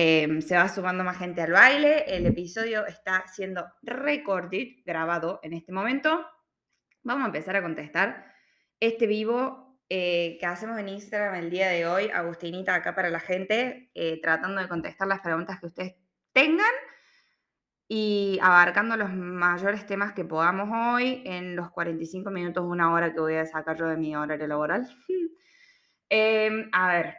Em, se va sumando más gente al baile. El episodio está siendo recorded, grabado en este momento. Vamos a empezar a contestar este vivo eh, que hacemos en Instagram el día de hoy. Agustinita acá para la gente, eh, tratando de contestar las preguntas que ustedes tengan y abarcando los mayores temas que podamos hoy en los 45 minutos, una hora que voy a sacar yo de mi horario laboral. Em, a ver,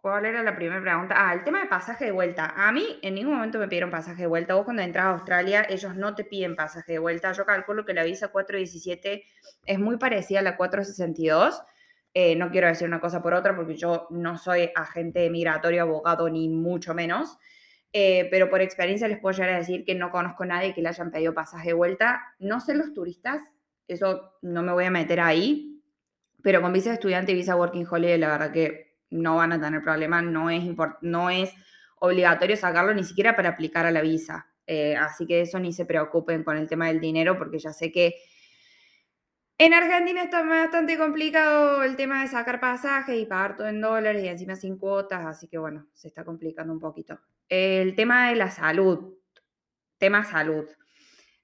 ¿cuál era la primera pregunta? Ah, el tema de pasaje de vuelta. A mí en ningún momento me pidieron pasaje de vuelta. Vos cuando entras a Australia, ellos no te piden pasaje de vuelta. Yo calculo que la visa 417 es muy parecida a la 462. Eh, no quiero decir una cosa por otra porque yo no soy agente migratorio, abogado, ni mucho menos. Eh, pero por experiencia les puedo llegar a decir que no conozco a nadie que le hayan pedido pasaje de vuelta. No sé los turistas, eso no me voy a meter ahí, pero con visa de estudiante y visa working holiday, la verdad que no van a tener problema, no es, no es obligatorio sacarlo ni siquiera para aplicar a la visa. Eh, así que eso ni se preocupen con el tema del dinero, porque ya sé que en Argentina está bastante complicado el tema de sacar pasajes y pagar todo en dólares y encima sin cuotas, así que bueno, se está complicando un poquito. El tema de la salud, tema salud.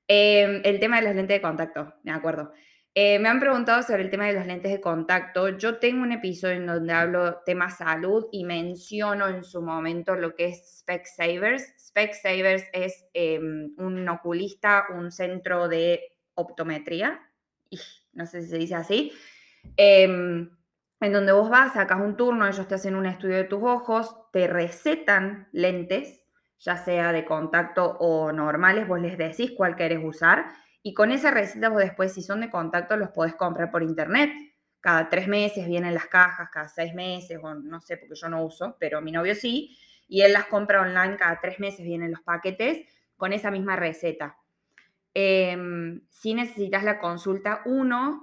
Em, el tema de las lentes de contacto, me acuerdo. Eh, me han preguntado sobre el tema de las lentes de contacto. Yo tengo un episodio en donde hablo tema salud y menciono en su momento lo que es Specsavers. Specsavers es em, un oculista, un centro de optometría no sé si se dice así, em, en donde vos vas, sacas un turno, ellos te hacen un estudio de tus ojos, te recetan lentes, ya sea de contacto o normales, vos les decís cuál querés usar, y con esa receta vos después, si son de contacto, los podés comprar por internet. Cada tres meses vienen las cajas, cada seis meses, o no sé, porque yo no uso, pero mi novio sí, y él las compra online, cada tres meses vienen los paquetes con esa misma receta. Em, si necesitas la consulta 1,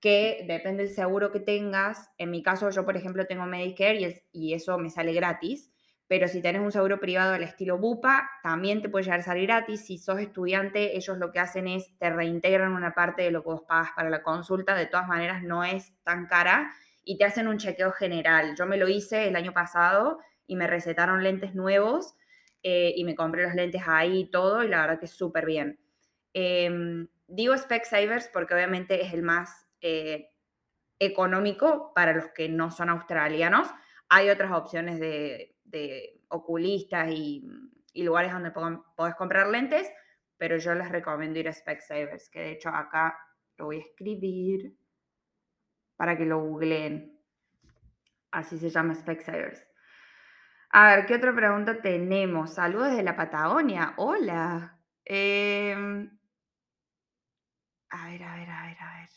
que depende del seguro que tengas. En mi caso, yo, por ejemplo, tengo Medicare y, eso me sale gratis. Pero si tienes un seguro privado al estilo BUPA, también te puede llegar a salir gratis. Si sos estudiante, ellos lo que hacen es te reintegran una parte de lo que vos pagas para la consulta. De todas maneras, no es tan cara y te hacen un chequeo general. Yo me lo hice el año pasado y me recetaron lentes nuevos eh, y me compré los lentes ahí y todo y la verdad que es súper bien. Em, digo Specsavers porque obviamente es el más eh, económico para los que no son australianos. Hay otras opciones de, oculistas y, lugares donde podés comprar lentes, pero yo les recomiendo ir a Specsavers, que de hecho acá lo voy a escribir para que lo googleen. Así se llama Specsavers. A ver, ¿qué otra pregunta tenemos? Saludos de la Patagonia. Hola. Eh, a ver, a ver, a ver, a ver.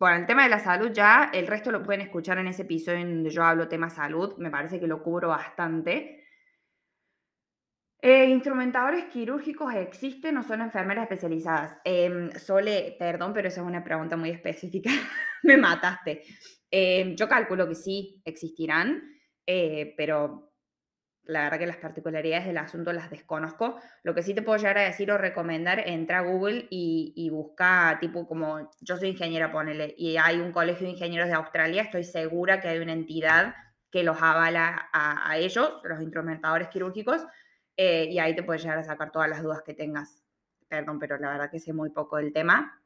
Bueno, el tema de la salud ya, el resto lo pueden escuchar en ese episodio en donde yo hablo tema salud, me parece que lo cubro bastante. Eh, ¿Instrumentadores quirúrgicos existen o son enfermeras especializadas? Em, Sole, perdón, pero esa es una pregunta muy específica. me mataste. Em, yo calculo que sí existirán, eh, pero la verdad que las particularidades del asunto las desconozco. Lo que sí te puedo llegar a decir o recomendar, entra a Google y, busca, tipo como, yo soy ingeniera, ponele, y hay un colegio de ingenieros de Australia, estoy segura que hay una entidad que los avala a, ellos, los instrumentadores quirúrgicos, eh, y ahí te puedes llegar a sacar todas las dudas que tengas. Perdón, pero la verdad que sé muy poco del tema.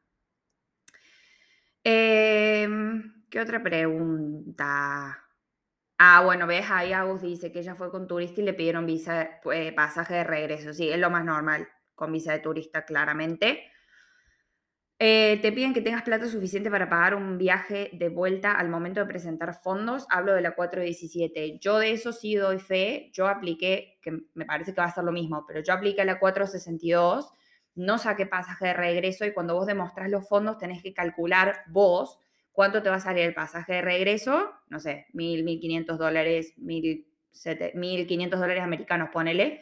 Em, ¿Qué otra pregunta? Ah, bueno, ves, ahí Agus dice que ella fue con turista y le pidieron visa, pues, pasaje de regreso. Sí, es lo más normal con visa de turista, claramente. Eh, te piden que tengas plata suficiente para pagar un viaje de vuelta al momento de presentar fondos. Hablo de la 417. Yo de eso sí doy fe. Yo apliqué, que me parece que va a ser lo mismo, pero yo apliqué la 462, no saqué pasaje de regreso y cuando vos demostrás los fondos tenés que calcular vos ¿Cuánto te va a salir el pasaje de regreso? No sé, mil, mil quinientos dólares, mil quinientos dólares americanos, ponele.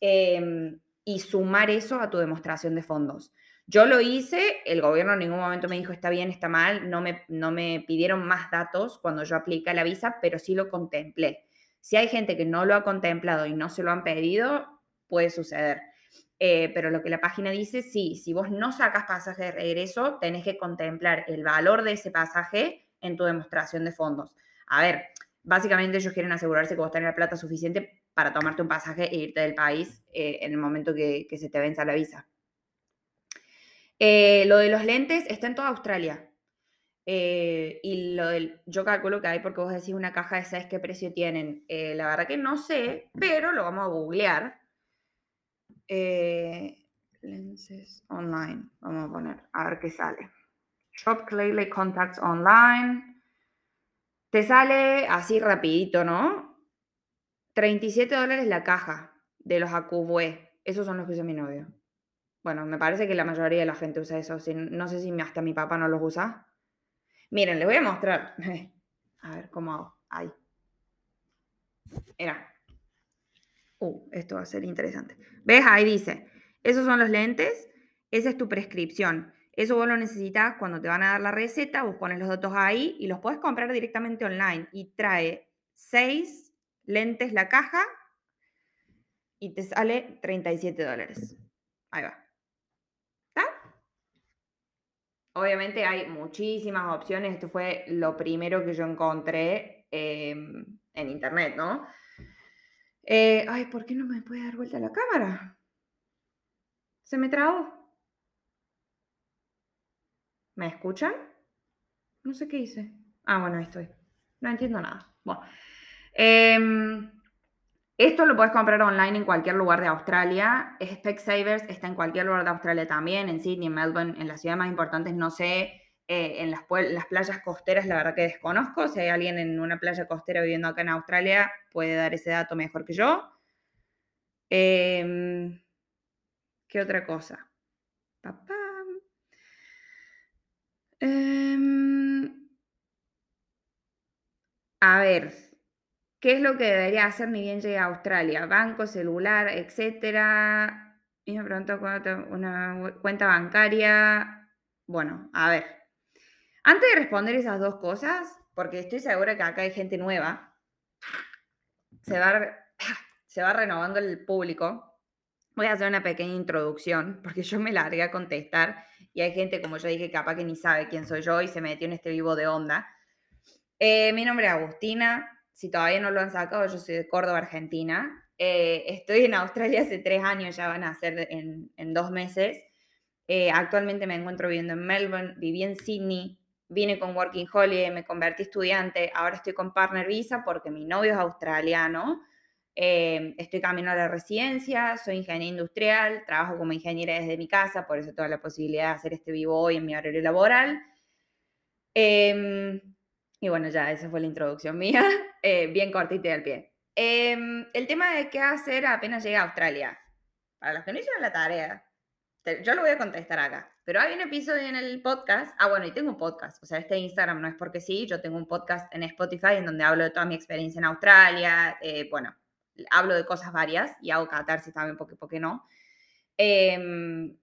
Em, y sumar eso a tu demostración de fondos. Yo lo hice, el gobierno en ningún momento me dijo está bien, está mal, no me, no me pidieron más datos cuando yo apliqué la visa, pero sí lo contemplé. Si hay gente que no lo ha contemplado y no se lo han pedido, puede suceder. Eh, pero lo que la página dice, sí, si vos no sacas pasaje de regreso, tenés que contemplar el valor de ese pasaje en tu demostración de fondos. A ver, básicamente ellos quieren asegurarse que vos tenés la plata suficiente para tomarte un pasaje e irte del país eh, en el momento que, se te venza la visa. Eh, lo de los lentes está en toda Australia. Y lo del, yo calculo que hay porque vos decís una caja de 6, ¿qué precio tienen? la verdad que no sé, pero lo vamos a googlear. Lenses online, vamos a poner, a ver qué sale. Shop Clearly Contacts Online. Te sale así rapidito, ¿no? 37 dólares la caja de los Acubue. Esos son los que usa mi novio. Bueno, me parece que la mayoría de la gente usa eso. No sé si hasta mi papá no los usa. Miren, les voy a mostrar. A ver cómo hago. Ahí. Mira. Uh, esto va a ser interesante. ¿Ves? Ahí dice. Esos son los lentes. Esa es tu prescripción. Eso vos lo necesitas cuando te van a dar la receta, vos pones los datos ahí y los puedes comprar directamente online. Y trae seis lentes la caja y te sale 37 dólares. Ahí va. ¿Está? Obviamente hay muchísimas opciones. Esto fue lo primero que yo encontré em, en internet, ¿no? Eh, ay, ¿por qué no me puede dar vuelta la cámara? Se me trabó. ¿Me escuchan? No sé qué hice. Ah, bueno, ahí estoy. No entiendo nada. Bueno. Em, esto lo puedes comprar online en cualquier lugar de Australia. Specsavers está en cualquier lugar de Australia también, en Sydney, en Melbourne, en las ciudades más importantes, no sé. Eh, en las, las, playas costeras, la verdad que desconozco. Si hay alguien en una playa costera viviendo acá en Australia, puede dar ese dato mejor que yo. Em, ¿Qué otra cosa? Papá. Em, a ver, ¿qué es lo que debería hacer ni bien llegue a Australia? Banco, celular, etcétera. Y me preguntó una cuenta bancaria. Bueno, a ver. Antes de responder esas dos cosas, porque estoy segura que acá hay gente nueva, se va, renovando el público. Voy a hacer una pequeña introducción, porque yo me largué a contestar y hay gente, como yo dije, capaz que ni sabe quién soy yo y se metió en este vivo de onda. Eh, mi nombre es Agustina, si todavía no lo han sacado, yo soy de Córdoba, Argentina. Eh, estoy en Australia hace tres años, ya van a ser en, dos meses. Eh, actualmente me encuentro viviendo en Melbourne, viví en Sydney, vine con Working Holiday, me convertí estudiante, ahora estoy con Partner Visa porque mi novio es australiano. Eh, estoy camino a la residencia, soy ingeniera industrial, trabajo como ingeniera desde mi casa, por eso tengo la posibilidad de hacer este vivo hoy en mi horario laboral. Em, y bueno, ya esa fue la introducción mía, eh, bien cortita y al pie. Em, el tema de qué hacer apenas llegue a Australia. Para los que no hicieron la tarea, yo lo voy a contestar acá. Pero hay un episodio en el podcast. Ah, bueno, y tengo un podcast. O sea, este Instagram no es porque sí. Yo tengo un podcast en Spotify en donde hablo de toda mi experiencia en Australia. Eh, bueno, hablo de cosas varias y hago catarsis también porque, porque no. Em,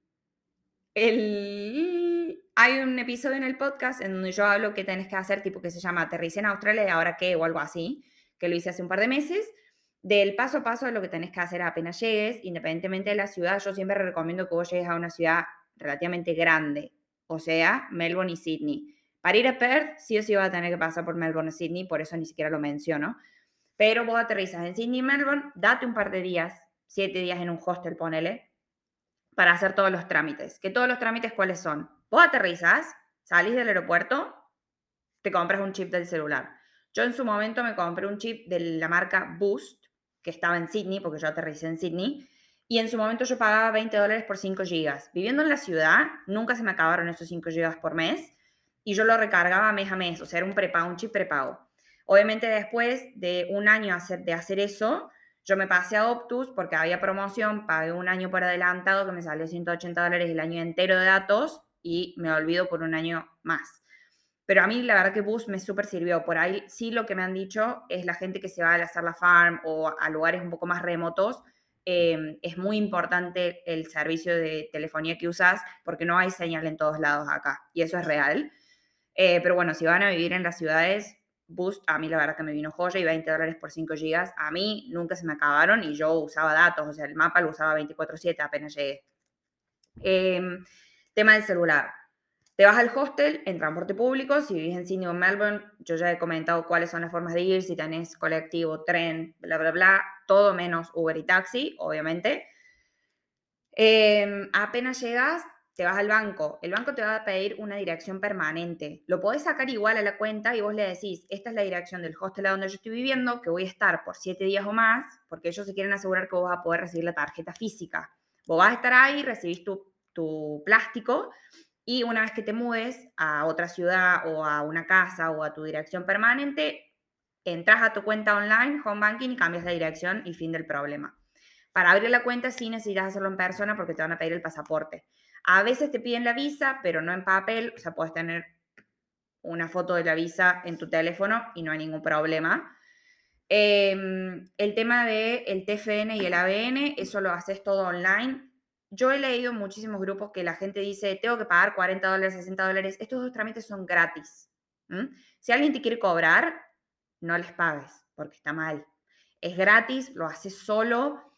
hay un episodio en el podcast en donde yo hablo que tenés que hacer, tipo que se llama Aterrice en Australia y ahora qué o algo así, que lo hice hace un par de meses, del paso a paso de lo que tenés que hacer apenas llegues, independientemente de la ciudad. Yo siempre recomiendo que vos llegues a una ciudad relativamente grande, o sea, Melbourne y Sydney. Para ir a Perth, sí o sí va a tener que pasar por Melbourne y Sydney, por eso ni siquiera lo menciono. Pero vos aterrizas en Sydney y Melbourne, date un par de días, siete días en un hostel, ponele, para hacer todos los trámites. ¿Que todos los trámites cuáles son? Vos aterrizas, salís del aeropuerto, te compras un chip del celular. Yo en su momento me compré un chip de la marca Boost, que estaba en Sydney, porque yo aterricé en Sydney, y en su momento yo pagaba 20 dólares por 5 gigas. Viviendo en la ciudad, nunca se me acabaron esos 5 gigas por mes, y yo lo recargaba mes a mes, o sea, era un prepago, un chip prepago. Obviamente después de un año de hacer eso, yo me pasé a Optus porque había promoción, pagué un año por adelantado que me salió 180 dólares el año entero de datos y me olvido por un año más. Pero a mí la verdad que Bus me súper sirvió. Por ahí sí lo que me han dicho es la gente que se va a hacer la farm o a lugares un poco más remotos. Eh, es muy importante el servicio de telefonía que usas porque no hay señal en todos lados acá y eso es real. Eh, pero bueno, si van a vivir en las ciudades, Boost, a mí la verdad que me vino joya y 20 dólares por 5 gigas. A mí nunca se me acabaron y yo usaba datos, o sea, el mapa lo usaba 24/7 apenas llegué. Em, tema del celular. Te vas al hostel en transporte público, si vives en Sydney o Melbourne, yo ya he comentado cuáles son las formas de ir, si tenés colectivo, tren, bla, bla, bla, todo menos Uber y taxi, obviamente. Em, apenas llegas, te vas al banco. El banco te va a pedir una dirección permanente. Lo podés sacar igual a la cuenta y vos le decís, esta es la dirección del hostel a donde yo estoy viviendo, que voy a estar por siete días o más, porque ellos se quieren asegurar que vos vas a poder recibir la tarjeta física. Vos vas a estar ahí, recibís tu, tu plástico y una vez que te mudes a otra ciudad o a una casa o a tu dirección permanente, entras a tu cuenta online, home banking, y cambias la dirección y fin del problema. Para abrir la cuenta sí necesitas hacerlo en persona porque te van a pedir el pasaporte. A veces te piden la visa, pero no en papel, o sea, puedes tener una foto de la visa en tu teléfono y no hay ningún problema. Em, el tema del el TFN y el ABN, eso lo haces todo online. Yo he leído muchísimos grupos que la gente dice, tengo que pagar 40 dólares, 60 dólares. Estos dos trámites son gratis. Si alguien te quiere cobrar, no les pagues, porque está mal. Es gratis, lo haces solo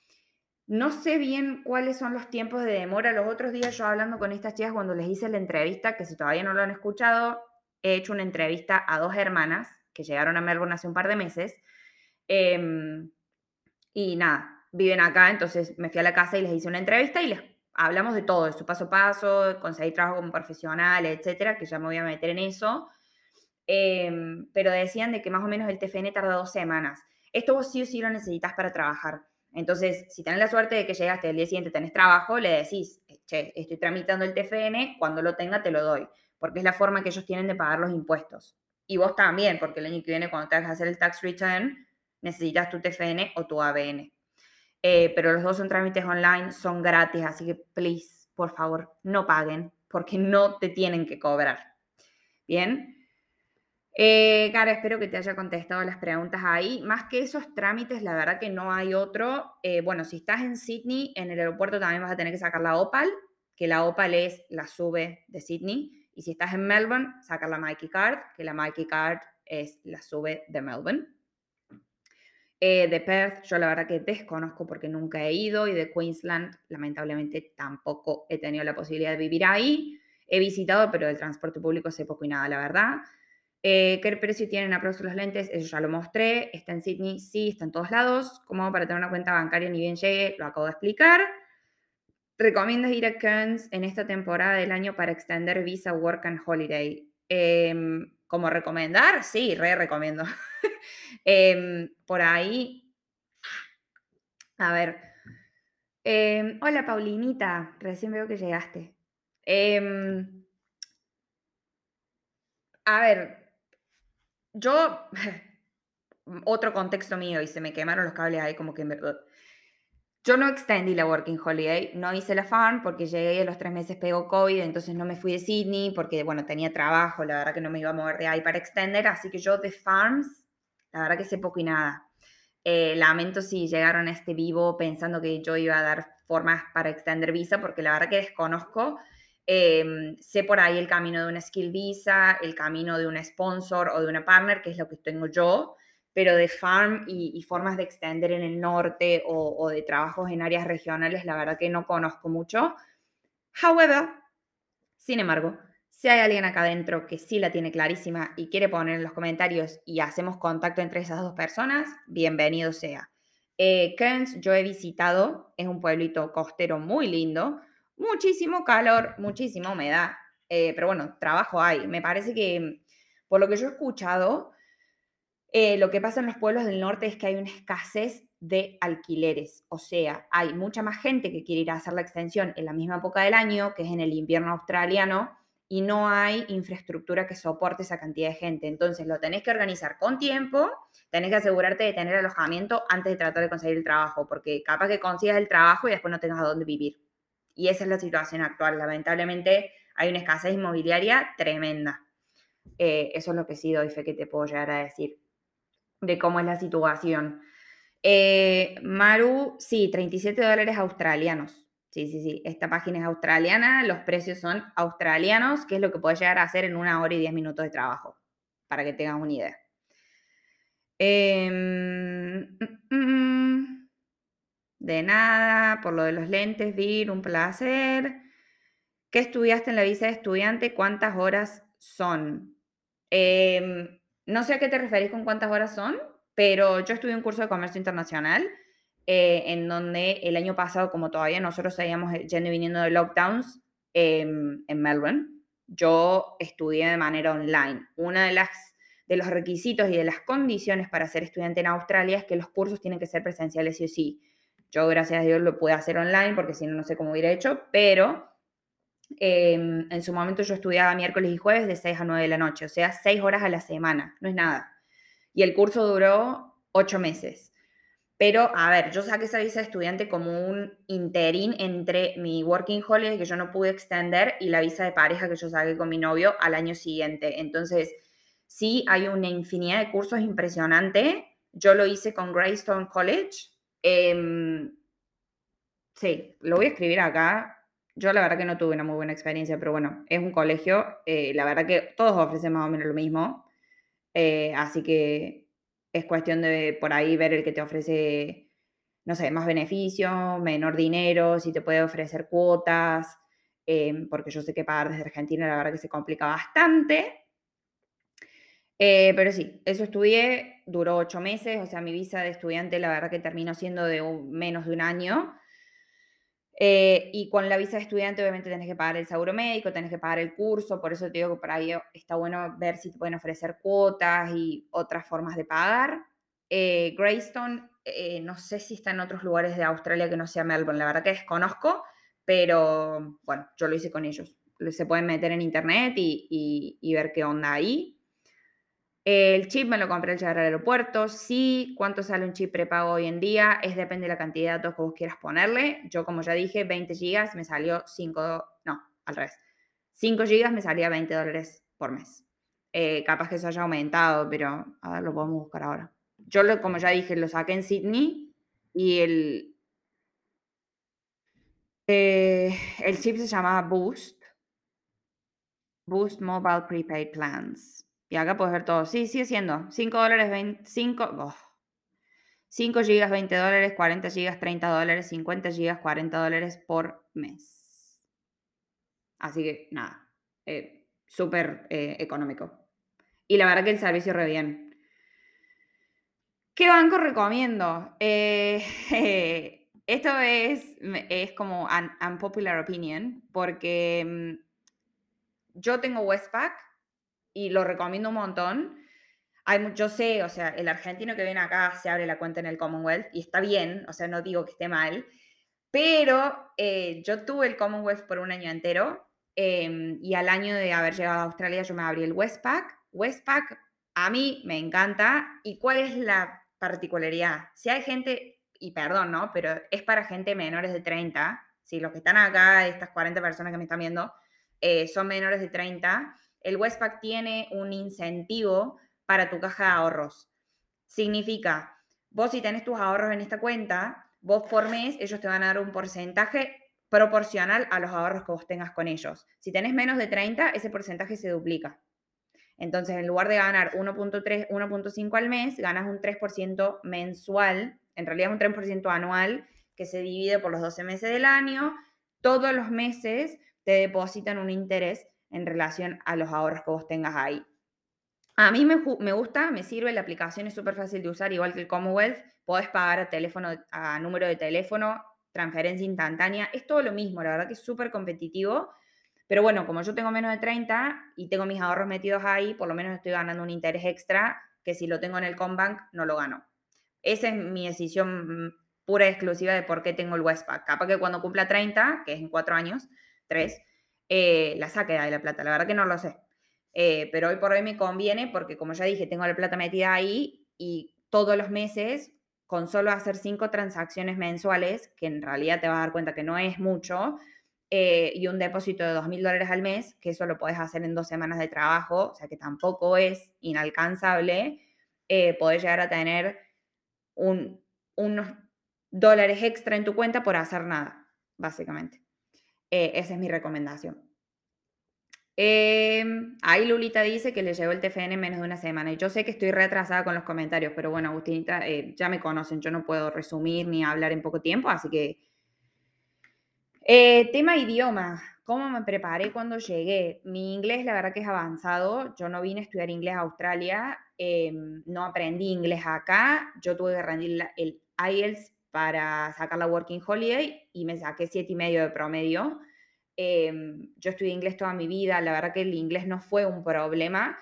no sé bien cuáles son los tiempos de demora. Los otros días yo hablando con estas chicas cuando les hice la entrevista, que si todavía no lo han escuchado, he hecho una entrevista a dos hermanas que llegaron a Melbourne hace un par de meses. Em, y nada, viven acá, entonces me fui a la casa y les hice una entrevista y les hablamos de todo, de su paso a paso, conseguir trabajo como profesional, etcétera, que ya me voy a meter en eso. Em, pero decían de que más o menos el TFN tarda dos semanas. Esto vos sí o sí lo necesitas para trabajar. Entonces, si tenés la suerte de que llegaste el día siguiente, tenés trabajo, le decís, che, estoy tramitando el TFN, cuando lo tenga te lo doy, porque es la forma que ellos tienen de pagar los impuestos. Y vos también, porque el año que viene, cuando tengas que hacer el tax return, necesitas tu TFN o tu ABN. Eh, pero los dos son trámites online, son gratis, así que, please, por favor, no paguen, porque no te tienen que cobrar. Bien. Eh, Cara, espero que te haya contestado las preguntas ahí. Más que esos trámites, la verdad que no hay otro. Eh, bueno, si estás en Sydney, en el aeropuerto también vas a tener que sacar la OPAL, que la OPAL es la sube de Sydney. Y si estás en Melbourne, sacar la Mikey Card, que la Mikey Card es la sube de Melbourne. Eh, de Perth, yo la verdad que desconozco porque nunca he ido. Y de Queensland, lamentablemente tampoco he tenido la posibilidad de vivir ahí. He visitado, pero el transporte público sé poco y nada, la verdad. Eh, ¿Qué precio tienen a los lentes? Eso ya lo mostré. Está en Sydney, sí, está en todos lados. Como para tener una cuenta bancaria ni bien llegue, lo acabo de explicar. ¿Recomiendas ir a Cairns en esta temporada del año para extender Visa Work and Holiday? Em, ¿Cómo recomendar? Sí, re recomiendo. Em, por ahí. A ver. Em, hola, Paulinita. Recién veo que llegaste. a ver, yo, otro contexto mío y se me quemaron los cables ahí como que me... Yo no extendí la Working Holiday, no hice la farm porque llegué a los tres meses pegó COVID, entonces no me fui de Sydney porque, bueno, tenía trabajo, la verdad que no me iba a mover de ahí para extender, así que yo de farms, la verdad que sé poco y nada. Eh, lamento si llegaron a este vivo pensando que yo iba a dar formas para extender visa, porque la verdad que desconozco. Em, sé por ahí el camino de una skill visa, el camino de una sponsor o de una partner, que es lo que tengo yo, pero de farm y, formas de extender en el norte o, de trabajos en áreas regionales, la verdad que no conozco mucho. However, sin embargo, si hay alguien acá adentro que sí la tiene clarísima y quiere poner en los comentarios y hacemos contacto entre esas dos personas, bienvenido sea. Eh, Cairns yo he visitado, es un pueblito costero muy lindo, muchísimo calor, muchísima humedad, eh, pero bueno, trabajo hay. Me parece que, por lo que yo he escuchado, eh, lo que pasa en los pueblos del norte es que hay una escasez de alquileres, o sea, hay mucha más gente que quiere ir a hacer la extensión en la misma época del año, que es en el invierno australiano, y no hay infraestructura que soporte esa cantidad de gente. Entonces lo tenés que organizar con tiempo, tenés que asegurarte de tener alojamiento antes de tratar de conseguir el trabajo, porque capaz que consigas el trabajo y después no tengas a dónde vivir. Y esa es la situación actual. Lamentablemente hay una escasez inmobiliaria tremenda. Eh, eso es lo que sí doy fe que te puedo llegar a decir de cómo es la situación. Eh, Maru, sí, 37 dólares australianos. Sí, sí, sí. Esta página es australiana, los precios son australianos, que es lo que puedes llegar a hacer en una hora y diez minutos de trabajo, para que tengas una idea. Eh, de nada, por lo de los lentes, Vir, un placer. ¿Qué estudiaste en la visa de estudiante? ¿Cuántas horas son? Em, no sé a qué te referís con cuántas horas son, pero yo estudié un curso de comercio internacional eh, en donde el año pasado, como todavía nosotros seguíamos yendo y viniendo de lockdowns em, en Melbourne, yo estudié de manera online. Una de las de los requisitos y de las condiciones para ser estudiante en Australia es que los cursos tienen que ser presenciales sí o sí. Yo, gracias a Dios, lo pude hacer online porque si no, no sé cómo hubiera hecho, pero em, en su momento yo estudiaba miércoles y jueves de 6 a 9 de la noche, o sea, 6 horas a la semana, no es nada. Y el curso duró 8 meses. Pero, a ver, yo saqué esa visa de estudiante como un interín entre mi working holiday que yo no pude extender y la visa de pareja que yo saqué con mi novio al año siguiente. Entonces, sí, hay una infinidad de cursos impresionante. Yo lo hice con Greystone College. Em, sí, lo voy a escribir acá. Yo la verdad que no tuve una muy buena experiencia, pero bueno, es un colegio. Eh, la verdad que todos ofrecen más o menos lo mismo. Eh, así que es cuestión de por ahí ver el que te ofrece, no sé, más beneficios, menor dinero, si te puede ofrecer cuotas, em, porque yo sé que pagar desde Argentina la verdad que se complica bastante. Eh, pero sí, eso estudié, duró ocho meses, o sea, mi visa de estudiante la verdad que terminó siendo de menos de un año. Eh, y con la visa de estudiante obviamente tenés que pagar el seguro médico, tenés que pagar el curso, por eso te digo que por ahí está bueno ver si te pueden ofrecer cuotas y otras formas de pagar. Eh, Greystone, eh, no sé si está en otros lugares de Australia que no sea Melbourne, la verdad que desconozco, pero bueno, yo lo hice con ellos. Se pueden meter en internet y, y ver qué onda ahí. El chip me lo compré al llegar al aeropuerto. Sí, ¿cuánto sale un chip prepago hoy en día? Es depende de la cantidad de datos que vos quieras ponerle. Yo, como ya dije, 20 gigas me salió 5, no, al revés. 5 gigas me salía 20 dólares por mes. Eh, capaz que eso haya aumentado, pero a ver, lo podemos buscar ahora. Yo, lo, como ya dije, lo saqué en Sydney y el, eh, el chip se llamaba Boost. Boost Mobile Prepaid Plans. Y acá puedes ver todo. Sí, sigue siendo 5 dólares, 25, 5 gigas, 20 dólares, 40 gigas, 30 dólares, 50 gigas, 40 dólares por mes. Así que nada, eh, súper eh, económico. Y la verdad que el servicio re bien. ¿Qué banco recomiendo? Eh, esto es, es como un unpopular opinion, porque mm, yo tengo Westpac y lo recomiendo un montón. Hay, yo sé, o sea, el argentino que viene acá se abre la cuenta en el Commonwealth y está bien, o sea, no digo que esté mal, pero eh, yo tuve el Commonwealth por un año entero em, y al año de haber llegado a Australia yo me abrí el Westpac. Westpac a mí me encanta. ¿Y cuál es la particularidad? Si hay gente, y perdón, ¿no? Pero es para gente menores de 30, si los que están acá, estas 40 personas que me están viendo, eh, son menores de 30, el Westpac tiene un incentivo para tu caja de ahorros. Significa, vos si tenés tus ahorros en esta cuenta, vos por mes ellos te van a dar un porcentaje proporcional a los ahorros que vos tengas con ellos. Si tenés menos de 30, ese porcentaje se duplica. Entonces, en lugar de ganar 1.3, 1.5 al mes, ganas un 3% mensual, en realidad es un 3% anual que se divide por los 12 meses del año. Todos los meses te depositan un interés en relación a los ahorros que vos tengas ahí. A mí me, gusta, me sirve, la aplicación es súper fácil de usar, igual que el Commonwealth. Podés pagar a, teléfono, a número de teléfono, transferencia instantánea. Es todo lo mismo, la verdad que es súper competitivo. Pero bueno, como yo tengo menos de 30 y tengo mis ahorros metidos ahí, por lo menos estoy ganando un interés extra que si lo tengo en el Combank no lo gano. Esa es mi decisión mm, pura y exclusiva de por qué tengo el Westpac. Capaz que cuando cumpla 30, que es en cuatro años, tres, eh, la saque de la plata. La verdad que no lo sé. Eh, pero hoy por hoy me conviene porque, como ya dije, tengo la plata metida ahí y todos los meses, con solo hacer cinco transacciones mensuales, que en realidad te vas a dar cuenta que no es mucho, eh, y un depósito de dos mil dólares al mes, que eso lo puedes hacer en dos semanas de trabajo, o sea que tampoco es inalcanzable, eh, podés llegar a tener un, unos dólares extra en tu cuenta por hacer nada, básicamente. Eh, esa es mi recomendación. Em, ahí Lulita dice que le llegó el TFN en menos de una semana. Y yo sé que estoy retrasada con los comentarios, pero bueno, Agustinita, eh, ya me conocen, yo no puedo resumir ni hablar en poco tiempo, así que... Eh, tema idioma. ¿Cómo me preparé cuando llegué? Mi inglés, la verdad que es avanzado. Yo no vine a estudiar inglés a Australia, em, no aprendí inglés acá. Yo tuve que rendir el IELTS para sacar la Working Holiday y me saqué siete y medio de promedio. Em, yo estudié inglés toda mi vida, la verdad que el inglés no fue un problema,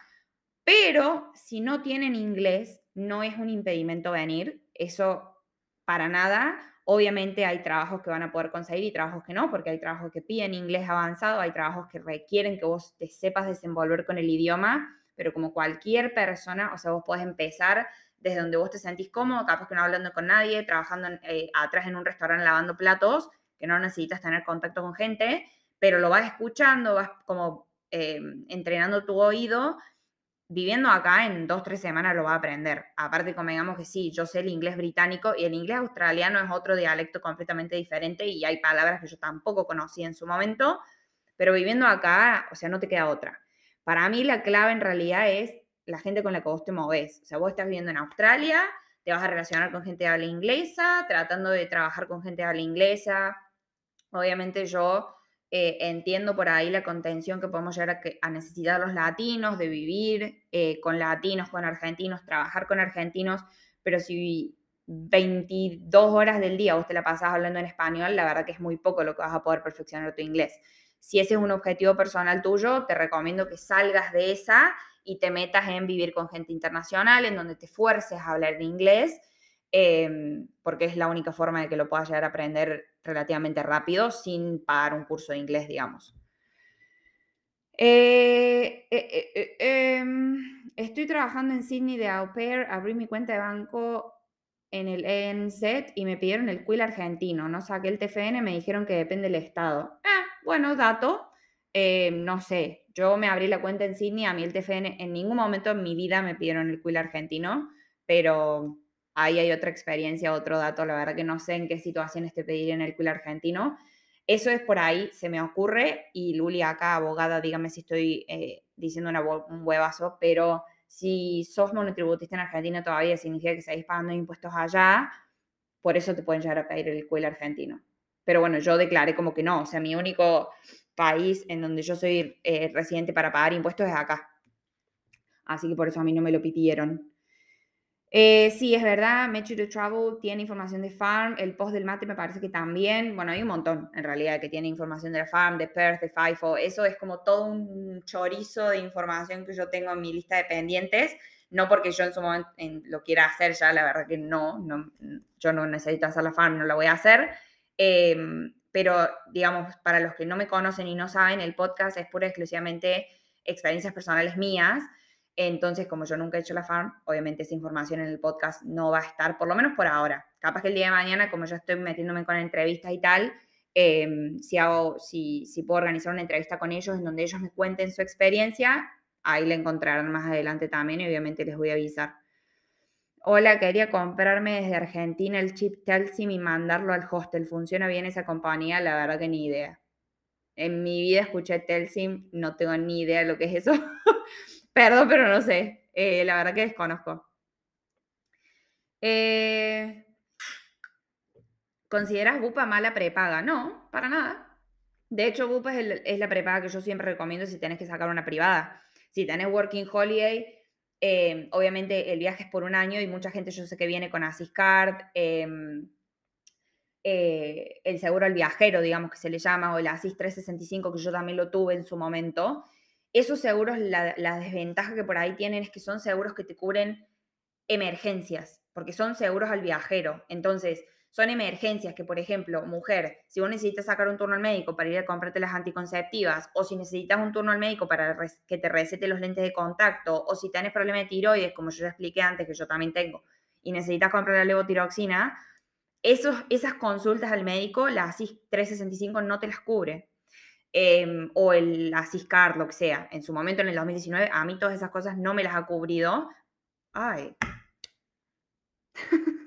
pero si no tienen inglés, no es un impedimento venir, eso para nada. Obviamente hay trabajos que van a poder conseguir y trabajos que no, porque hay trabajos que piden inglés avanzado, hay trabajos que requieren que vos te sepas desenvolver con el idioma, pero como cualquier persona, o sea, vos podés empezar desde donde vos te sentís cómodo, capaz que no hablando con nadie, trabajando eh, atrás en un restaurante lavando platos, que no necesitas tener contacto con gente, pero lo vas escuchando, vas como eh, entrenando tu oído viviendo acá en dos, tres semanas lo va a aprender. Aparte, como digamos que sí, yo sé el inglés británico y el inglés australiano es otro dialecto completamente diferente y hay palabras que yo tampoco conocí en su momento, pero viviendo acá, o sea, no te queda otra. Para mí la clave en realidad es la gente con la que vos te moves. O sea, vos estás viviendo en Australia, te vas a relacionar con gente de habla inglesa, tratando de trabajar con gente de habla inglesa. Obviamente yo eh, entiendo por ahí la contención que podemos llegar a, necesitar los latinos, de vivir eh, con latinos, con argentinos, trabajar con argentinos, pero si 22 horas del día vos te la pasas hablando en español, la verdad que es muy poco lo que vas a poder perfeccionar tu inglés. Si ese es un objetivo personal tuyo, te recomiendo que salgas de esa y te metas en vivir con gente internacional, en donde te fuerces a hablar en inglés Em, porque es la única forma de que lo puedas llegar a aprender relativamente rápido sin pagar un curso de inglés, digamos. Eh, eh, eh, em, estoy trabajando en Sydney de au pair, abrí mi cuenta de banco en el ENZ y me pidieron el quill argentino, no saqué el TFN, me dijeron que depende del estado. Ah, bueno, dato, em, no sé, yo me abrí la cuenta en Sydney, a mí el TFN en ningún momento en mi vida me pidieron el quill argentino, pero ahí hay otra experiencia, otro dato, la verdad que no sé en qué situaciones te pedirían el quill argentino. Eso es por ahí, se me ocurre, y Luli acá, abogada, dígame si estoy eh, diciendo una, un huevazo, pero si sos monotributista en Argentina todavía significa que seguís pagando impuestos allá, por eso te pueden llegar a pedir el quill argentino. Pero bueno, yo declaré como que no, o sea, mi único país en donde yo soy eh, residente para pagar impuestos es acá. Así que por eso a mí no me lo pidieron. Eh, sí, es verdad, Metro to Travel tiene información de Farm, el post del mate me parece que también, bueno, hay un montón en realidad que tiene información de la Farm, de Perth, de FIFO, eso es como todo un chorizo de información que yo tengo en mi lista de pendientes, no porque yo en su momento lo quiera hacer ya, la verdad que no, no, yo no necesito hacer la Farm, no la voy a hacer, em, pero digamos, para los que no me conocen y no saben, el podcast es pura y exclusivamente experiencias personales mías, entonces, como yo nunca he hecho la farm, obviamente esa información en el podcast no va a estar, por lo menos por ahora. Capaz que el día de mañana, como yo estoy metiéndome con entrevistas y tal, em, si, hago, si, si puedo organizar una entrevista con ellos en donde ellos me cuenten su experiencia, ahí la encontrarán más adelante también y obviamente les voy a avisar. Hola, quería comprarme desde Argentina el chip Telsim y mandarlo al hostel. ¿Funciona bien esa compañía? La verdad que ni idea. En mi vida escuché Telsim, no tengo ni idea de lo que es eso. Perdón, pero no sé. Eh, la verdad que desconozco. Eh, ¿Consideras Bupa mala prepaga? No, para nada. De hecho, Bupa es, la prepaga que yo siempre recomiendo si tienes que sacar una privada. Si tenés Working Holiday, em, obviamente el viaje es por un año y mucha gente yo sé que viene con Asiscard, em, eh, el seguro al viajero, digamos que se le llama, o el Asis 365, que yo también lo tuve en su momento. Esos seguros, la, desventaja que por ahí tienen es que son seguros que te cubren emergencias, porque son seguros al viajero. Entonces, son emergencias que, por ejemplo, mujer, si vos necesitas sacar un turno al médico para ir a comprarte las anticonceptivas, o si necesitas un turno al médico para que te recete los lentes de contacto, o si tienes problema de tiroides, como yo ya expliqué antes, que yo también tengo, y necesitas comprar la levotiroxina, esos, esas consultas al médico, la ASIS 365 no te las cubre. Em, o el Asiscar, lo que sea. En su momento, en el 2019, a mí todas esas cosas no me las ha cubrido. Ay.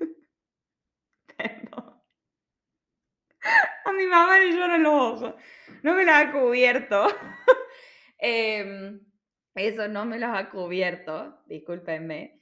A mi mamá le lloran los ojos. No me las ha cubierto. Em, eso no me las ha cubierto. Discúlpenme.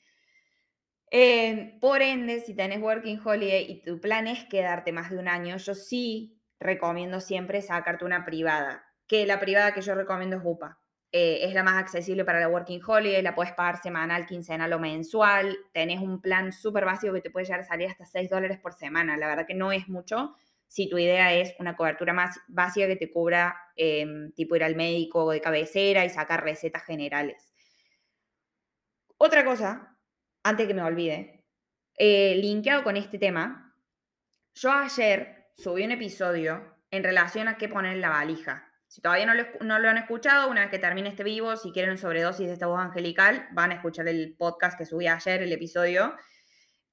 Em, por ende, si tenés Working Holiday y tu plan es quedarte más de un año, yo sí recomiendo siempre sacarte una privada. que la privada que yo recomiendo es UPA. Eh, es la más accesible para la Working Holiday, la puedes pagar semanal, quincenal o mensual. Tenés un plan súper básico que te puede llegar a salir hasta 6 dólares por semana. La verdad que no es mucho si tu idea es una cobertura más básica que te cubra em, tipo ir al médico de cabecera y sacar recetas generales. Otra cosa, antes que me olvide, eh, linkeado con este tema, yo ayer subí un episodio en relación a qué poner en la valija. Si todavía no lo, han escuchado, una vez que termine este vivo, si quieren sobredosis de esta voz angelical, van a escuchar el podcast que subí ayer, el episodio,